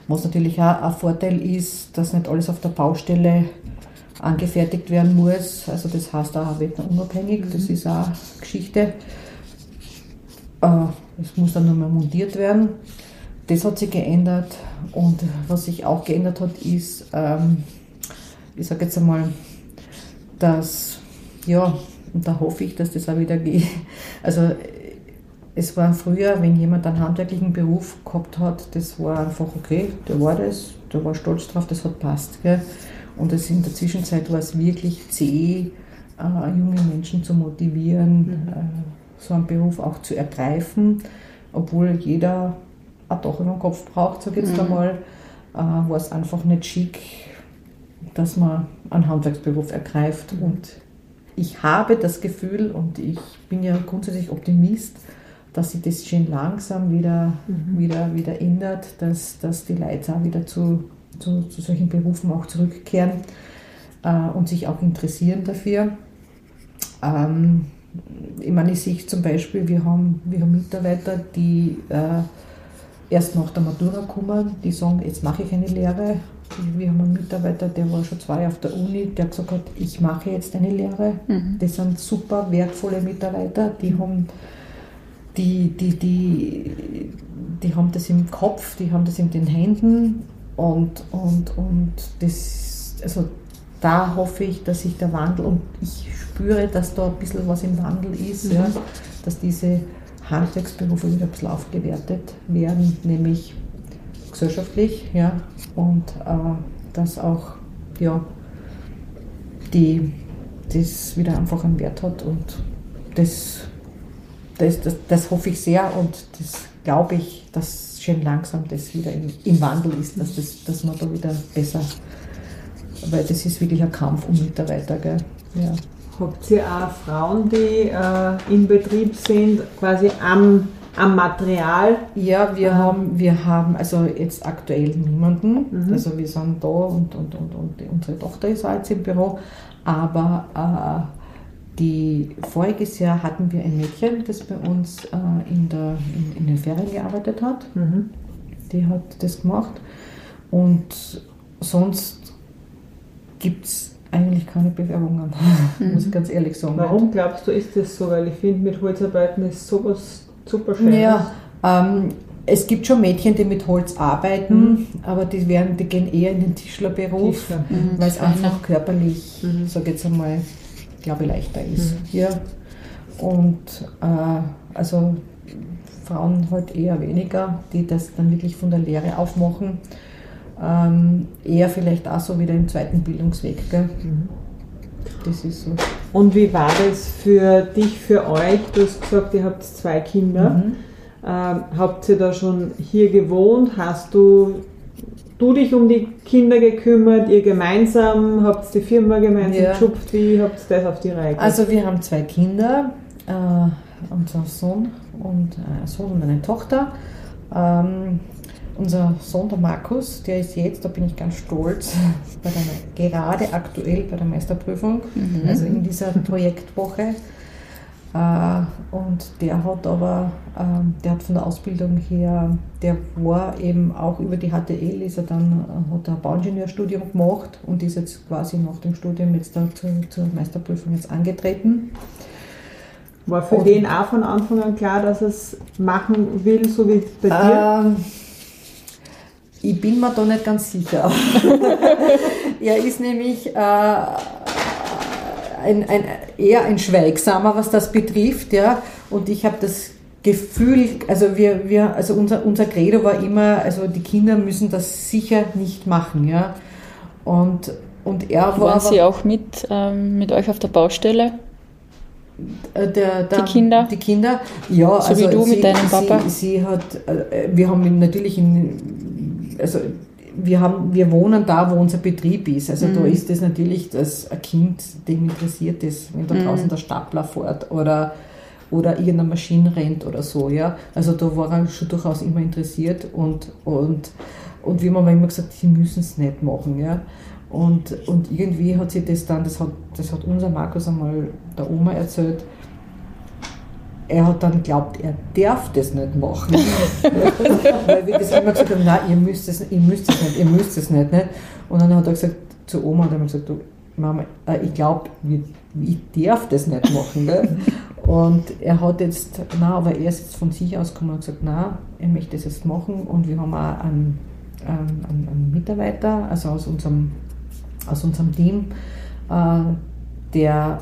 Was natürlich auch ein Vorteil ist, dass nicht alles auf der Baustelle angefertigt werden muss. Also das heißt auch unabhängig, das mhm. ist auch Geschichte. Äh, es muss dann nur mal montiert werden. Das hat sich geändert und was sich auch geändert hat, ist, ähm, ich sage jetzt einmal, dass, ja, und da hoffe ich, dass das auch wieder geht. Also es war früher, wenn jemand einen handwerklichen Beruf gehabt hat, das war einfach okay, der war das, der war stolz drauf, das hat passt. Gell? Und das in der Zwischenzeit war es wirklich zäh, äh, junge Menschen zu motivieren, mhm. äh, so einen Beruf auch zu ergreifen, obwohl jeder ein Dach über den Kopf braucht, sag ich jetzt mhm. einmal, äh, war es einfach nicht schick, dass man einen Handwerksberuf ergreift. Und ich habe das Gefühl, und ich bin ja grundsätzlich Optimist, dass sich das schön langsam wieder, mhm. wieder, wieder ändert, dass, dass die Leute auch wieder zu, zu, zu solchen Berufen auch zurückkehren äh, und sich auch interessieren dafür. Ähm, ich meine, ich sehe zum Beispiel, wir haben, wir haben Mitarbeiter, die äh, erst nach der Matura kommen, die sagen, jetzt mache ich eine Lehre wir haben einen Mitarbeiter, der war schon zwei auf der Uni, der gesagt hat, ich mache jetzt eine Lehre. Mhm. Das sind super wertvolle Mitarbeiter, die haben die, die, die, die haben das im Kopf, die haben das in den Händen und, und, und das, also da hoffe ich, dass sich der Wandel und ich spüre, dass da ein bisschen was im Wandel ist, mhm. ja, dass diese Handwerksberufe wieder ein bisschen aufgewertet werden, nämlich gesellschaftlich, ja, und äh, dass auch ja, die, das wieder einfach einen Wert hat und das, das, das, das hoffe ich sehr und das glaube ich, dass schon langsam das wieder im, im Wandel ist, dass, das, dass man da wieder besser, weil das ist wirklich ein Kampf um Mitarbeiter. Gell? Ja. Habt ihr auch Frauen, die äh, im Betrieb sind, quasi am am Material? Ja, wir Ah. haben, wir haben also jetzt aktuell niemanden. Mhm. Also wir sind da und, und, und, und unsere Tochter ist auch jetzt im Büro. Aber äh, die, voriges Jahr hatten wir ein Mädchen, das bei uns äh, in, der, in, in den Ferien gearbeitet hat. Mhm. Die hat das gemacht. Und sonst gibt es eigentlich keine Bewerbungen, muss ich ganz ehrlich sagen. Warum glaubst du, ist das so? Weil ich finde, mit Holzarbeiten ist sowas super schön. Ja, ähm, es gibt schon Mädchen, die mit Holz arbeiten, aber die, werden, die gehen eher in den Tischlerberuf, Tischler. weil es einfach körperlich, Mhm. sage jetzt einmal, glaube ich, leichter ist. Mhm. Ja. Und äh, also Frauen halt eher weniger, die das dann wirklich von der Lehre aufmachen. Ähm, eher vielleicht auch so wieder im zweiten Bildungsweg. Gell? Mhm. Das ist so. Und wie war das für dich, für euch? Du hast gesagt, ihr habt zwei Kinder. Mhm. Ähm, habt ihr da schon hier gewohnt? Hast du, du dich um die Kinder gekümmert? Ihr gemeinsam? Habt ihr die Firma gemeinsam Ja. geschupft? Wie habt ihr das auf die Reihe gekriegt? Also wir haben zwei Kinder, äh, unser Sohn und äh, Sohn und eine Tochter. Ähm, unser Sohn, der Markus, der ist jetzt, da bin ich ganz stolz, bei der, gerade aktuell bei der Meisterprüfung, also in dieser Projektwoche. Äh, und der hat aber, ähm, der hat von der Ausbildung her, der war eben auch über die HTL, ist er dann, äh, hat er ein Bauingenieurstudium gemacht und ist jetzt quasi nach dem Studium jetzt da zur, zur Meisterprüfung jetzt angetreten. War für Und- den auch von Anfang an klar, dass er es machen will, so wie bei dir? Ähm, ich bin mir da nicht ganz sicher. er ist nämlich äh, ein, ein, eher ein Schweigsamer, was das betrifft, ja. Und ich habe das Gefühl, also wir, wir, also unser, unser Credo war immer, also die Kinder müssen das sicher nicht machen, ja. Und, und er war Waren Sie auch mit, ähm, mit euch auf der Baustelle? Äh, Der, der, Die Kinder? Die Kinder, ja. So wie du mit deinem Papa? Sie, sie hat, äh, wir haben natürlich in, also wir, haben, wir wohnen da, wo unser Betrieb ist. Also da Mhm. ist es natürlich, dass ein Kind dem interessiert ist, wenn da Mhm. draußen der Stapler fährt oder, oder irgendeine Maschine rennt oder so. Ja? Also da war er schon durchaus immer interessiert und, und, und wir haben aber immer gesagt, sie müssen es nicht machen. Ja? Und, und irgendwie hat sie das dann, das hat, das hat unser Markus einmal der Oma erzählt, er hat dann geglaubt, er darf das nicht machen. Weil wir das immer gesagt haben, nein, ihr müsst es, ihr müsst es nicht, ihr müsst es nicht, nicht. Und dann hat er gesagt, zu Oma hat er gesagt, du, Mama, äh, ich glaube, ich darf das nicht machen. Gell? Und er hat jetzt, na, aber er ist jetzt von sich aus gekommen und gesagt, na, er möchte das jetzt machen. Und wir haben auch einen, einen, einen Mitarbeiter, also aus unserem, aus unserem Team, äh, der,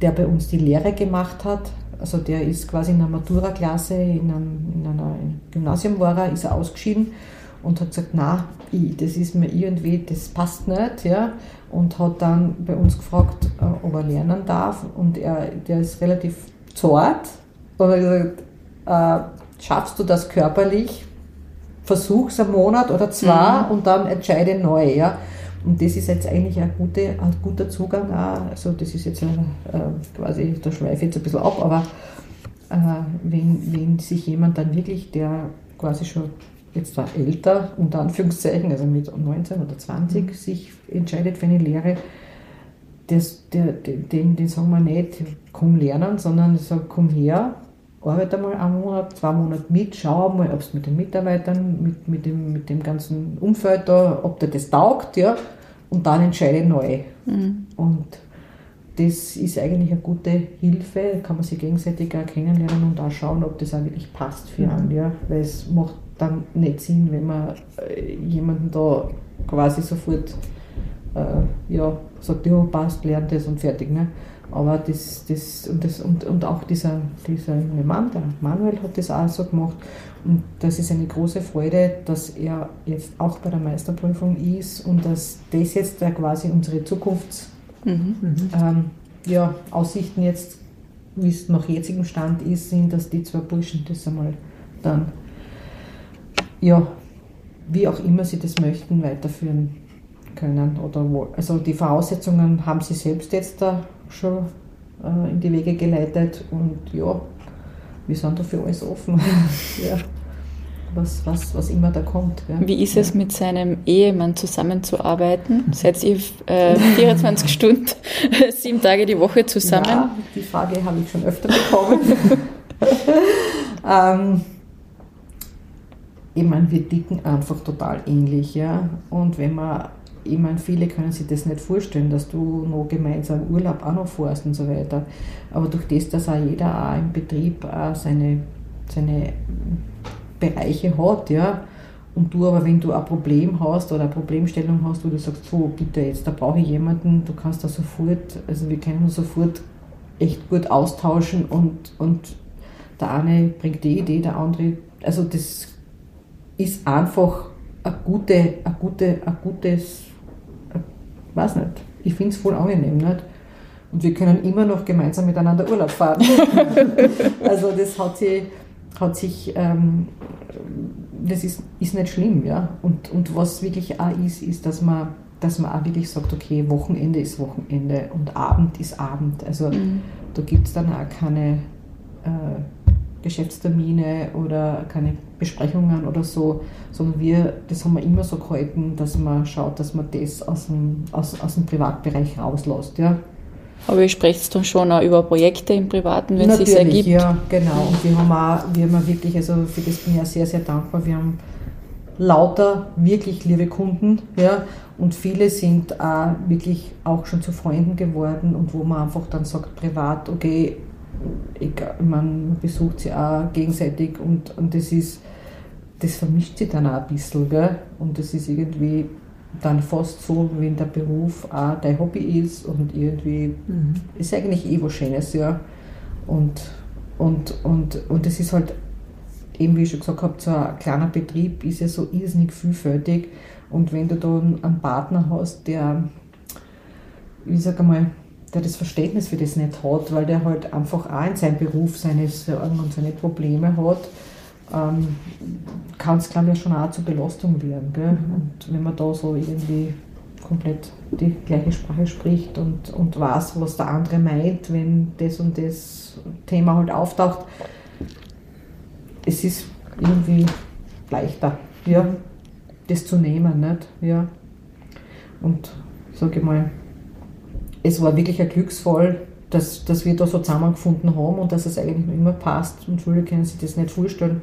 der bei uns die Lehre gemacht hat. Also der ist quasi in einer Matura-Klasse, in, einem, in einer Gymnasium war er, ist er ausgeschieden und hat gesagt, na, das ist mir irgendwie, das passt nicht, ja. Und hat dann bei uns gefragt, äh, ob er lernen darf. Und er, der ist relativ zart. Und er hat gesagt, äh, schaffst du das körperlich? Versuch's einen Monat oder zwei und dann entscheide neu, ja. Und das ist jetzt eigentlich ein, gute, ein guter Zugang auch. Also das ist jetzt ein, äh, quasi, da schweife ich jetzt ein bisschen ab, aber äh, wenn, wenn sich jemand dann wirklich, der quasi schon jetzt da älter, unter Anführungszeichen, also mit 19 oder 20, sich entscheidet für eine Lehre, das, der, den, den sagen wir nicht, komm lernen, sondern sagen, komm her, arbeite mal einen Monat, zwei Monate mit, schau mal, ob es mit den Mitarbeitern, mit, mit, dem, mit dem ganzen Umfeld da, ob dir das taugt, ja, und dann entscheide neu. Und das ist eigentlich eine gute Hilfe, kann man sich gegenseitig auch kennenlernen und auch schauen, ob das auch wirklich passt für einen, ja, weil es macht dann nicht Sinn, wenn man äh, jemanden da quasi sofort äh, ja, sagt, ja, passt, lernt das und fertig. Ne? Aber das, das, und, das und, und auch dieser, dieser junge Mann, der Manuel hat das auch so gemacht. Und das ist eine große Freude, dass er jetzt auch bei der Meisterprüfung ist und dass das jetzt da quasi unsere Zukunfts, Mhm. ähm, ja, Aussichten jetzt, wie es nach jetzigem Stand ist, sind, dass die zwei Burschen das einmal dann, ja, wie auch immer sie das möchten, weiterführen können. Oder wo, also die Voraussetzungen haben sie selbst jetzt da schon äh, in die Wege geleitet und ja, wir sind da für alles offen. ja. Was, was, was immer da kommt. Ja. Wie ist es mit seinem Ehemann zusammenzuarbeiten? Seid ihr äh, 24 Stunden, sieben Tage die Woche zusammen? Ja, die Frage habe ich schon öfter bekommen. ähm, ich meine, wir dicken einfach total ähnlich. Ja? Und wenn man ich meine, viele können sich das nicht vorstellen, dass du noch gemeinsam Urlaub auch noch fährst und so weiter. Aber durch das, dass auch jeder auch im Betrieb auch seine, seine Bereiche hat, ja, und du aber, wenn du ein Problem hast oder eine Problemstellung hast, wo du sagst, so bitte jetzt, da brauche ich jemanden, du kannst da sofort, also wir können uns sofort echt gut austauschen und, und der eine bringt die Idee, der andere, also das ist einfach eine gute, eine gute, ein gutes weiß nicht, ich finde es voll angenehm. Nicht? Und wir können immer noch gemeinsam miteinander Urlaub fahren. also das hat sich, hat sich ähm, das ist, ist nicht schlimm. Ja? Und, und was wirklich auch ist, ist, dass man, dass man auch wirklich sagt, okay, Wochenende ist Wochenende und Abend ist Abend. Also mhm. da gibt es dann auch keine äh, Geschäftstermine oder keine Besprechungen oder so, sondern wir, das haben wir immer so gehalten, dass man schaut, dass man das aus dem, aus, aus dem Privatbereich rauslässt. Ja. Aber ihr sprecht dann schon auch über Projekte im Privaten, wenn es sich ergibt? ja, genau. Und wir haben auch, wir haben wirklich, also für das bin ich ja sehr, sehr dankbar, wir haben lauter wirklich liebe Kunden, ja, und viele sind auch wirklich auch schon zu Freunden geworden und wo man einfach dann sagt, privat, okay, man besucht sie auch gegenseitig und, und das ist, das vermischt sich dann auch ein bisschen, gell? Und das ist irgendwie dann fast so, wenn der Beruf auch dein Hobby ist und irgendwie mhm. ist eigentlich eh was Schönes, ja. Und, und, und, und das ist halt, eben wie ich schon gesagt habe, so ein kleiner Betrieb ist ja so irrsinnig vielfältig. Und wenn du dann einen Partner hast, der, wie sag einmal, der das Verständnis für das nicht hat, weil der halt einfach auch in seinem Beruf seine Sorgen und seine Probleme hat, ähm, kann es, glaube ich, schon auch zur Belastung werden. Gell? Mhm. Und wenn man da so irgendwie komplett die gleiche Sprache spricht und, und weiß, was der andere meint, wenn das und das Thema halt auftaucht, es ist irgendwie leichter, ja, das zu nehmen, nicht? Ja. Und sage ich mal, es war wirklich ein Glücksfall, dass, dass wir da so zusammengefunden haben und dass es eigentlich noch immer passt. Und viele können sich das nicht vorstellen,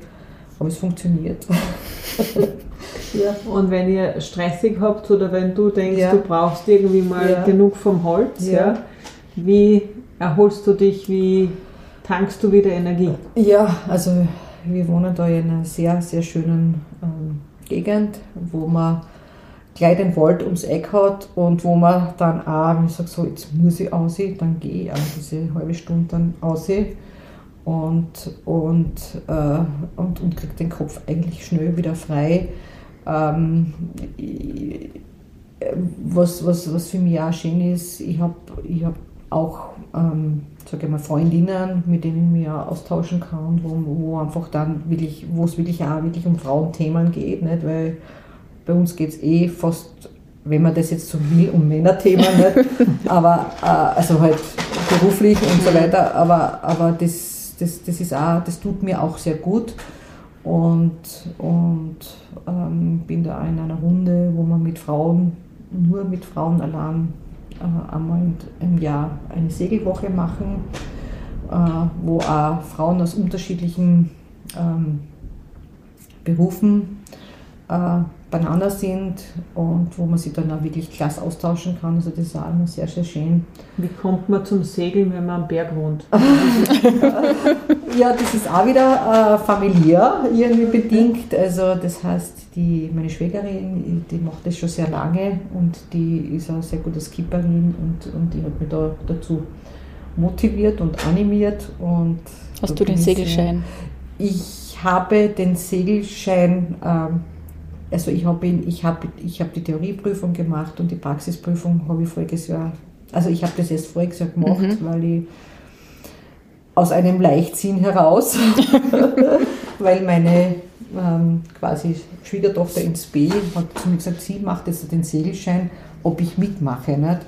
aber es funktioniert. ja, und wenn ihr stressig habt oder wenn du denkst, ja. du brauchst irgendwie mal ja. genug vom Holz, ja. ja. wie erholst du dich, wie tankst du wieder Energie? Ja, also wir wohnen da in einer sehr, sehr schönen ähm, Gegend, wo man gleich den Wald ums Eck hat und wo man dann auch, wenn ich sage, so, jetzt muss ich aussehen, dann gehe ich auch diese halbe Stunde dann aussehen und, und, äh, und, und kriege den Kopf eigentlich schnell wieder frei. Ähm, was, was, was für mich auch schön ist, ich habe ich hab auch ähm, sage ich mal, Freundinnen, mit denen ich mich austauschen kann, wo, wo einfach dann wirklich, wo es wirklich auch wirklich um Frauenthemen geht, nicht? weil bei uns geht es eh fast, wenn man das jetzt so will, um Männerthemen, nicht? aber äh, also halt beruflich und so weiter, aber, aber das, das, das ist auch, das tut mir auch sehr gut und, und ähm, bin da in einer Runde, wo man mit Frauen, nur mit Frauen allein äh, einmal im Jahr eine Segelwoche machen, äh, wo auch Frauen aus unterschiedlichen ähm, Berufen äh, beieinander sind und wo man sich dann auch wirklich klasse austauschen kann. Also das ist auch immer sehr, sehr schön. Wie kommt man zum Segeln, wenn man am Berg wohnt? ja, das ist auch wieder äh, familiär irgendwie bedingt. Also das heißt, die, meine Schwägerin, die macht das schon sehr lange und die ist auch sehr gute Skipperin und, und die hat mich da dazu motiviert und animiert. Und Hast du den Segelschein? Ich habe den Segelschein ähm, also ich habe ich hab, ich hab die Theorieprüfung gemacht und die Praxisprüfung habe ich voriges Jahr, also ich habe das erst voriges Jahr gemacht, mhm. weil ich aus einem Leichtsinn heraus, weil meine ähm, quasi Schwiegertochter ins B hat zu mir gesagt, sie macht jetzt den Segelschein, ob ich mitmache. Nicht?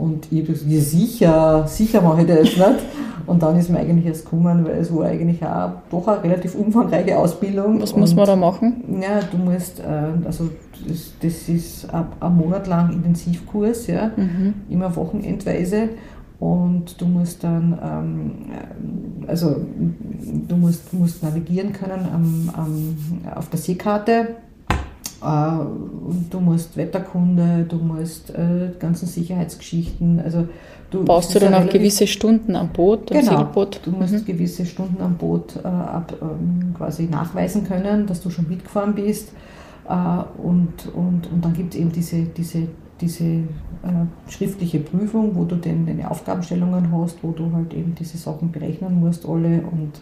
Und ich habe gesagt, ja sicher, sicher mache ich das. Nicht? Und dann ist mir eigentlich erst gekommen, weil es war eigentlich auch doch eine relativ umfangreiche Ausbildung. Was muss man da machen? Ja, du musst, äh, also das, das ist ein Monat lang Intensivkurs, ja, mhm. immer wochenendweise. Und du musst dann, ähm, also du musst, musst navigieren können am, am, auf der Seekarte. Äh, du musst Wetterkunde, du musst äh, ganzen Sicherheitsgeschichten. Also du Baust du dann auch gewisse Stunden am Boot, am genau, Segelboot? Du musst mhm. gewisse Stunden am Boot äh, ab, ähm, quasi nachweisen können, dass du schon mitgefahren bist. Äh, und, und, und dann gibt es eben diese, diese diese äh, schriftliche Prüfung, wo du denn deine Aufgabenstellungen hast, wo du halt eben diese Sachen berechnen musst, alle und,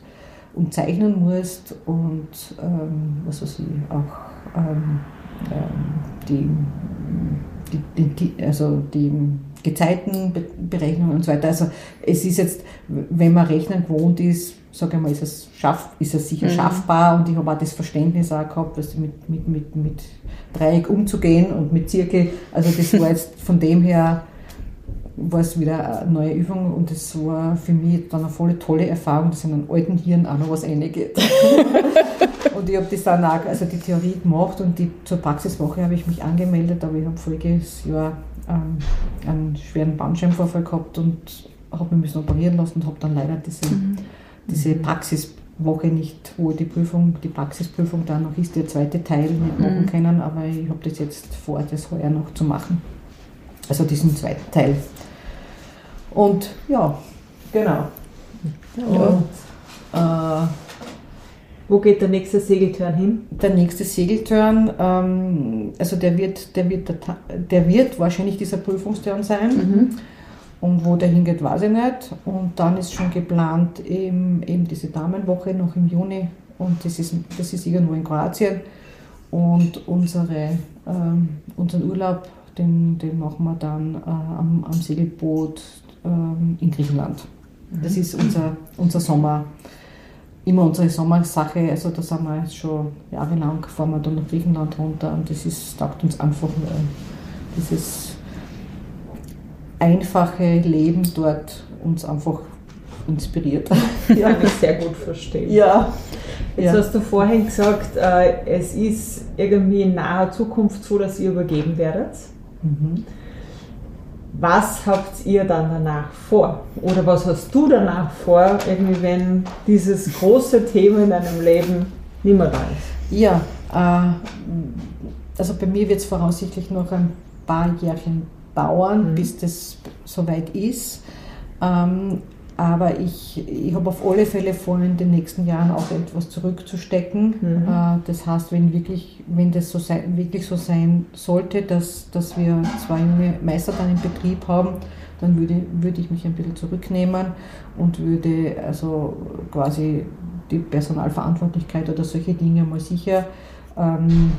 und zeichnen musst und ähm, was weiß ich, auch ähm, ähm die, die, die, also die Gezeitenberechnungen und so weiter. Also es ist jetzt, wenn man rechnen gewohnt ist, sage ich mal, ist es, schaff, ist es sicher mhm. schaffbar und ich habe auch das Verständnis auch gehabt, dass mit, mit, mit, mit Dreieck umzugehen und mit Zirkel, also das war jetzt von dem her war es wieder eine neue Übung und das war für mich dann eine voll tolle Erfahrung, dass in einem alten Hirn auch noch was reingeht. und ich habe das dann auch, also die Theorie gemacht und die, zur Praxiswoche habe ich mich angemeldet, aber ich habe voriges Jahr ähm, einen schweren Bandscheibenvorfall gehabt und habe mich müssen operieren lassen und habe dann leider diese mhm diese Praxiswoche nicht, wo die Prüfung, die Praxisprüfung dann noch ist, der zweite Teil nicht machen mhm. können, aber ich habe das jetzt vor, das heuer noch zu machen. Also diesen zweiten Teil. Und ja, genau. Und, äh, wo geht der nächste Segeltörn hin? Der nächste Segeltörn, ähm, also der wird, der, wird, der, der wird wahrscheinlich dieser Prüfungstörn sein. Mhm. Und wo der hingeht, weiß ich nicht. Und dann ist schon geplant eben, eben diese Damenwoche noch im Juni. Und das ist, das ist irgendwo in Kroatien. Und unsere, ähm, unseren Urlaub, den, den machen wir dann äh, am, am, Segelboot in Griechenland. Das ist unser, unser Sommer, immer unsere Sommersache. Also da sind wir jetzt schon jahrelang, fahren wir dann nach Griechenland runter. Und das ist, taugt uns einfach, dieses einfache Leben dort uns einfach inspiriert. Ja, kann ich sehr gut verstehen. Ja. Jetzt ja. hast du vorhin gesagt, äh, es ist irgendwie in naher Zukunft so, dass ihr übergeben werdet. Mhm. Was habt ihr dann danach vor? Oder was hast du danach vor, irgendwie, wenn dieses große Thema in deinem Leben nicht mehr da ist? Ja, äh, also bei mir wird es voraussichtlich noch ein paar Jährchen dauern, mhm. bis das soweit ist. Ähm, aber ich, ich habe auf alle Fälle vor, in den nächsten Jahren auch etwas zurückzustecken. Mhm. Äh, das heißt, wenn, wirklich, wenn das so sein, wirklich so sein sollte, dass, dass wir zwei junge Meister dann im Betrieb haben, dann würde, würde ich mich ein bisschen zurücknehmen und würde also quasi die Personalverantwortlichkeit oder solche Dinge mal sicher ähm,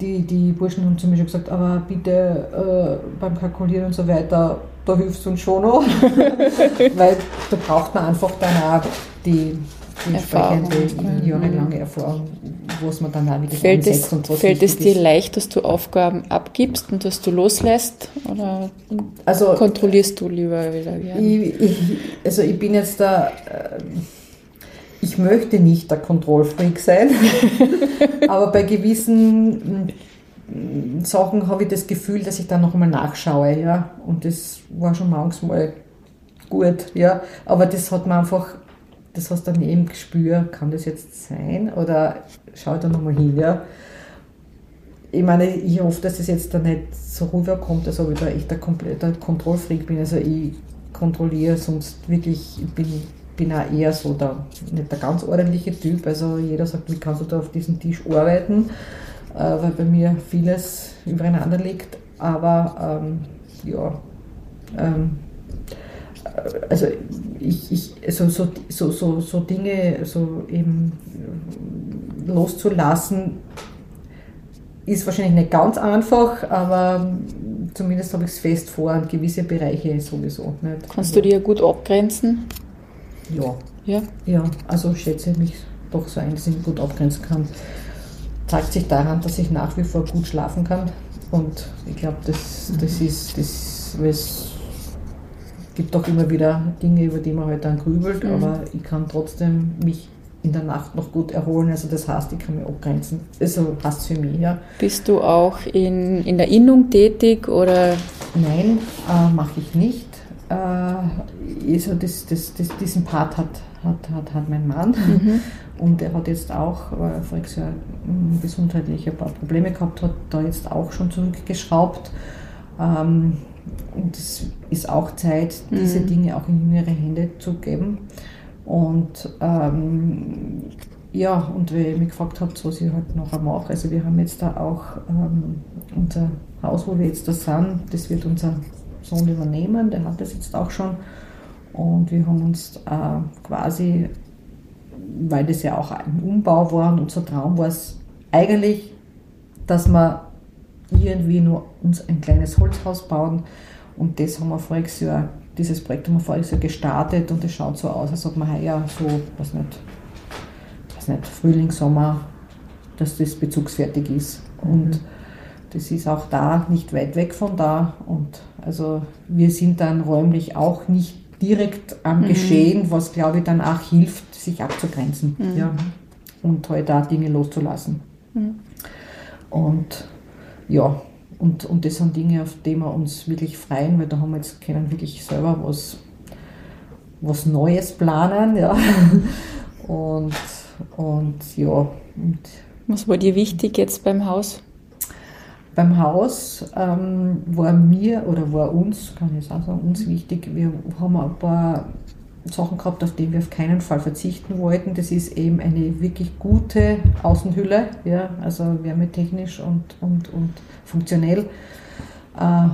die, die Burschen haben zu mir schon gesagt, aber bitte äh, beim Kalkulieren und so weiter, da hilfst du uns schon noch. Weil da braucht man einfach dann auch die, die entsprechende jahrelange Erfahrung, was man dann auch wirklich fällt es, und was Fällt es dir ist. leicht, dass du Aufgaben abgibst und dass du loslässt? Oder also, kontrollierst du lieber wieder? Ich, ich, also ich bin jetzt da... Äh, ich möchte nicht der Kontrollfreak sein, aber bei gewissen Sachen habe ich das Gefühl, dass ich da noch einmal nachschaue, ja, und das war schon manchmal gut, ja, aber das hat man einfach, das hast du dann eben gespürt, kann das jetzt sein? Oder schau da nochmal hin, ja. Ich meine, ich hoffe, dass es jetzt da nicht so rüberkommt, als ob ich da echt der komplette Kontrollfreak bin, also ich kontrolliere sonst wirklich, ich bin bin auch eher so der, nicht der ganz ordentliche Typ. Also jeder sagt, wie kannst du da auf diesem Tisch arbeiten, äh, weil bei mir vieles übereinander liegt. Aber ähm, ja, ähm, also ich, ich also so, so, so, so Dinge so eben loszulassen, ist wahrscheinlich nicht ganz einfach, aber zumindest habe ich es fest vor und gewisse Bereiche sowieso nicht. Kannst du dir gut abgrenzen? Ja. Ja? Ja, also schätze ich mich doch so ein, dass ich gut abgrenzen kann. Zeigt sich daran, dass ich nach wie vor gut schlafen kann. Und ich glaube, das, das mhm. ist das, was gibt doch immer wieder Dinge, über die man halt dann grübelt, Mhm. aber ich kann trotzdem mich in der Nacht noch gut erholen. Also das heißt, ich kann mich abgrenzen. Also passt für mich, ja. Bist du auch in, in der Innung tätig oder Nein, äh, mache ich nicht. Äh, also das, das, das, diesen Part hat, hat, hat, hat mein Mann und er hat jetzt auch, weil er voriges Jahr mm, gesundheitlich ein paar Probleme gehabt hat, da jetzt auch schon zurückgeschraubt. Ähm, und es ist auch Zeit, diese Mhm. Dinge auch in jüngere Hände zu geben. Und ähm, ja, und weil ihr mich gefragt habt, was ich halt noch mache, also wir haben jetzt da auch ähm, unser Haus, wo wir jetzt da sind, das wird unser Sohn übernehmen, der hat das jetzt auch schon. Und wir haben uns äh, quasi, weil das ja auch ein Umbau war und unser Traum war es eigentlich, dass wir irgendwie nur uns ein kleines Holzhaus bauen. Und das haben wir voriges Jahr, dieses Projekt haben wir voriges Jahr gestartet und es schaut so aus, als ob wir heuer so, was nicht, was nicht, Frühling, Sommer, dass das bezugsfertig ist. Und das ist auch da nicht weit weg von da. Und also wir sind dann räumlich auch nicht direkt am Geschehen, was glaube ich dann auch hilft, sich abzugrenzen. Ja. Und halt da Dinge loszulassen. Und ja, und, und das sind Dinge, auf die wir uns wirklich freuen, weil da haben wir jetzt können wirklich selber was, was Neues planen. Ja. Und, und ja, und was war dir wichtig jetzt beim Haus? Beim Haus ähm, war mir oder war uns, kann ich auch sagen, uns wichtig, wir haben ein paar Sachen gehabt, auf die wir auf keinen Fall verzichten wollten. Das ist eben eine wirklich gute Außenhülle, ja, also wärmetechnisch und, und, und funktionell, äh,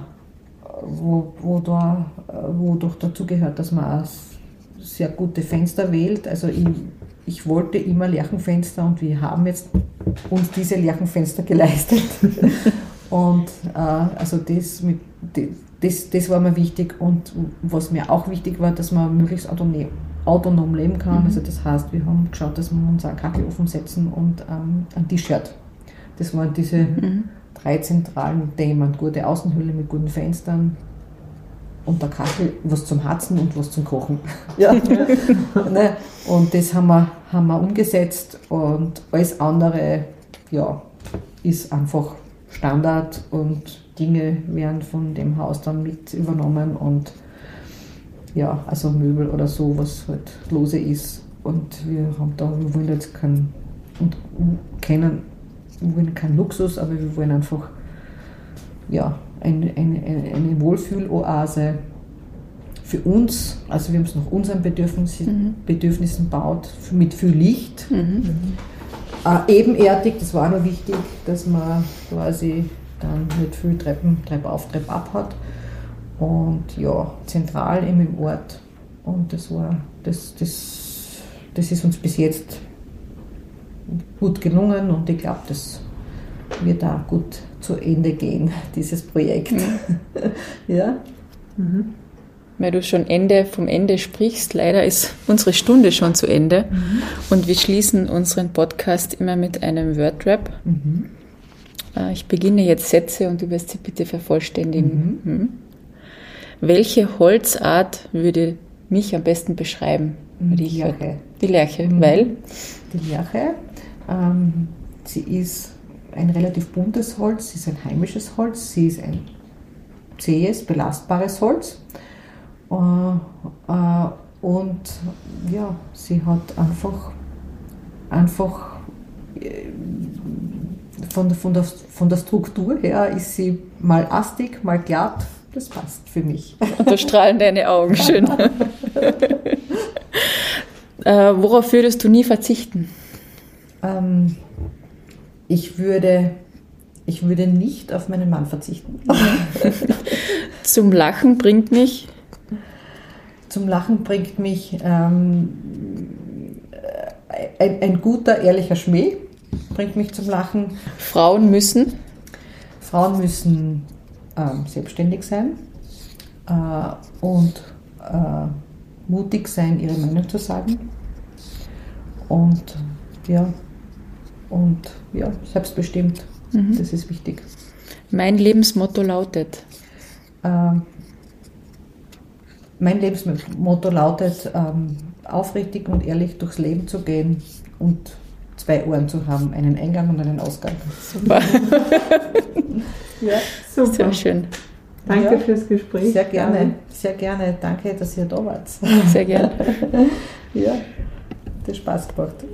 wo, wo, da, wo doch dazu gehört, dass man auch sehr gute Fenster wählt. Also ich, ich wollte immer Lärchenfenster und wir haben jetzt uns diese Lärchenfenster geleistet. und äh, also das, mit, das, das war mir wichtig und was mir auch wichtig war, dass man möglichst autonom, autonom leben kann. Also das heißt, wir haben geschaut, dass wir uns einen Kachelofen setzen und ähm, ein T-Shirt. Das waren diese drei zentralen Themen. Gute Außenhülle mit guten Fenstern, und der Kachel was zum Harzen und was zum Kochen. Ja. ne? Und das haben wir, haben wir umgesetzt und alles andere ja, ist einfach Standard und Dinge werden von dem Haus dann mit übernommen und ja, also Möbel oder so, was halt lose ist. Und wir haben da, wir wollen jetzt keinen und kennen, wir wollen keinen Luxus, aber wir wollen einfach ja, eine, eine, eine Wohlfühloase für uns. Also wir haben es nach unseren Bedürfnissen, Bedürfnissen baut, mit viel Licht. Äh, ebenerdig, das war noch wichtig, dass man quasi dann nicht viel Treppen, Treppe auf, Treppe ab hat. Und ja, zentral eben im Ort. Und das war, das, das, das ist uns bis jetzt gut gelungen und ich glaube, das wird da gut zu Ende gehen, dieses Projekt. ja. Weil du schon Ende vom Ende sprichst, leider ist unsere Stunde schon zu Ende und wir schließen unseren Podcast immer mit einem Wordrap. Äh, Ich beginne jetzt Sätze und du wirst sie bitte vervollständigen. Mhm. Welche Holzart würde mich am besten beschreiben? Ich Lerche. heute- Die Lerche, weil Die Lerche, ähm, sie ist ein relativ buntes Holz, sie ist ein heimisches Holz, sie ist ein zähes, belastbares Holz. Äh, äh, und ja, sie hat einfach, einfach äh, von, der- von, der, von der Struktur her ist sie mal astig, mal glatt. Das passt für mich. und da strahlen deine Augen schön. äh, worauf würdest du nie verzichten? Ähm, ich, würde, ich würde nicht auf meinen Mann verzichten. Zum Lachen bringt mich Zum Lachen bringt mich ähm, ein, ein guter, ehrlicher Schmäh, bringt mich zum Lachen. Frauen müssen Frauen müssen ähm, selbstständig sein äh, und äh, mutig sein, ihre Meinung zu sagen. Und ja, und ja, selbstbestimmt. Das ist wichtig. Mein Lebensmotto lautet. Ähm, mein Lebensmotto lautet, ähm, aufrichtig und ehrlich durchs Leben zu gehen und zwei Ohren zu haben, einen Eingang und einen Ausgang. Super. ja, super. Sehr schön. Danke ja, fürs Gespräch. Sehr gerne, sehr gerne. Danke, dass ihr da wart. Sehr gerne. ja, hat Spaß gemacht.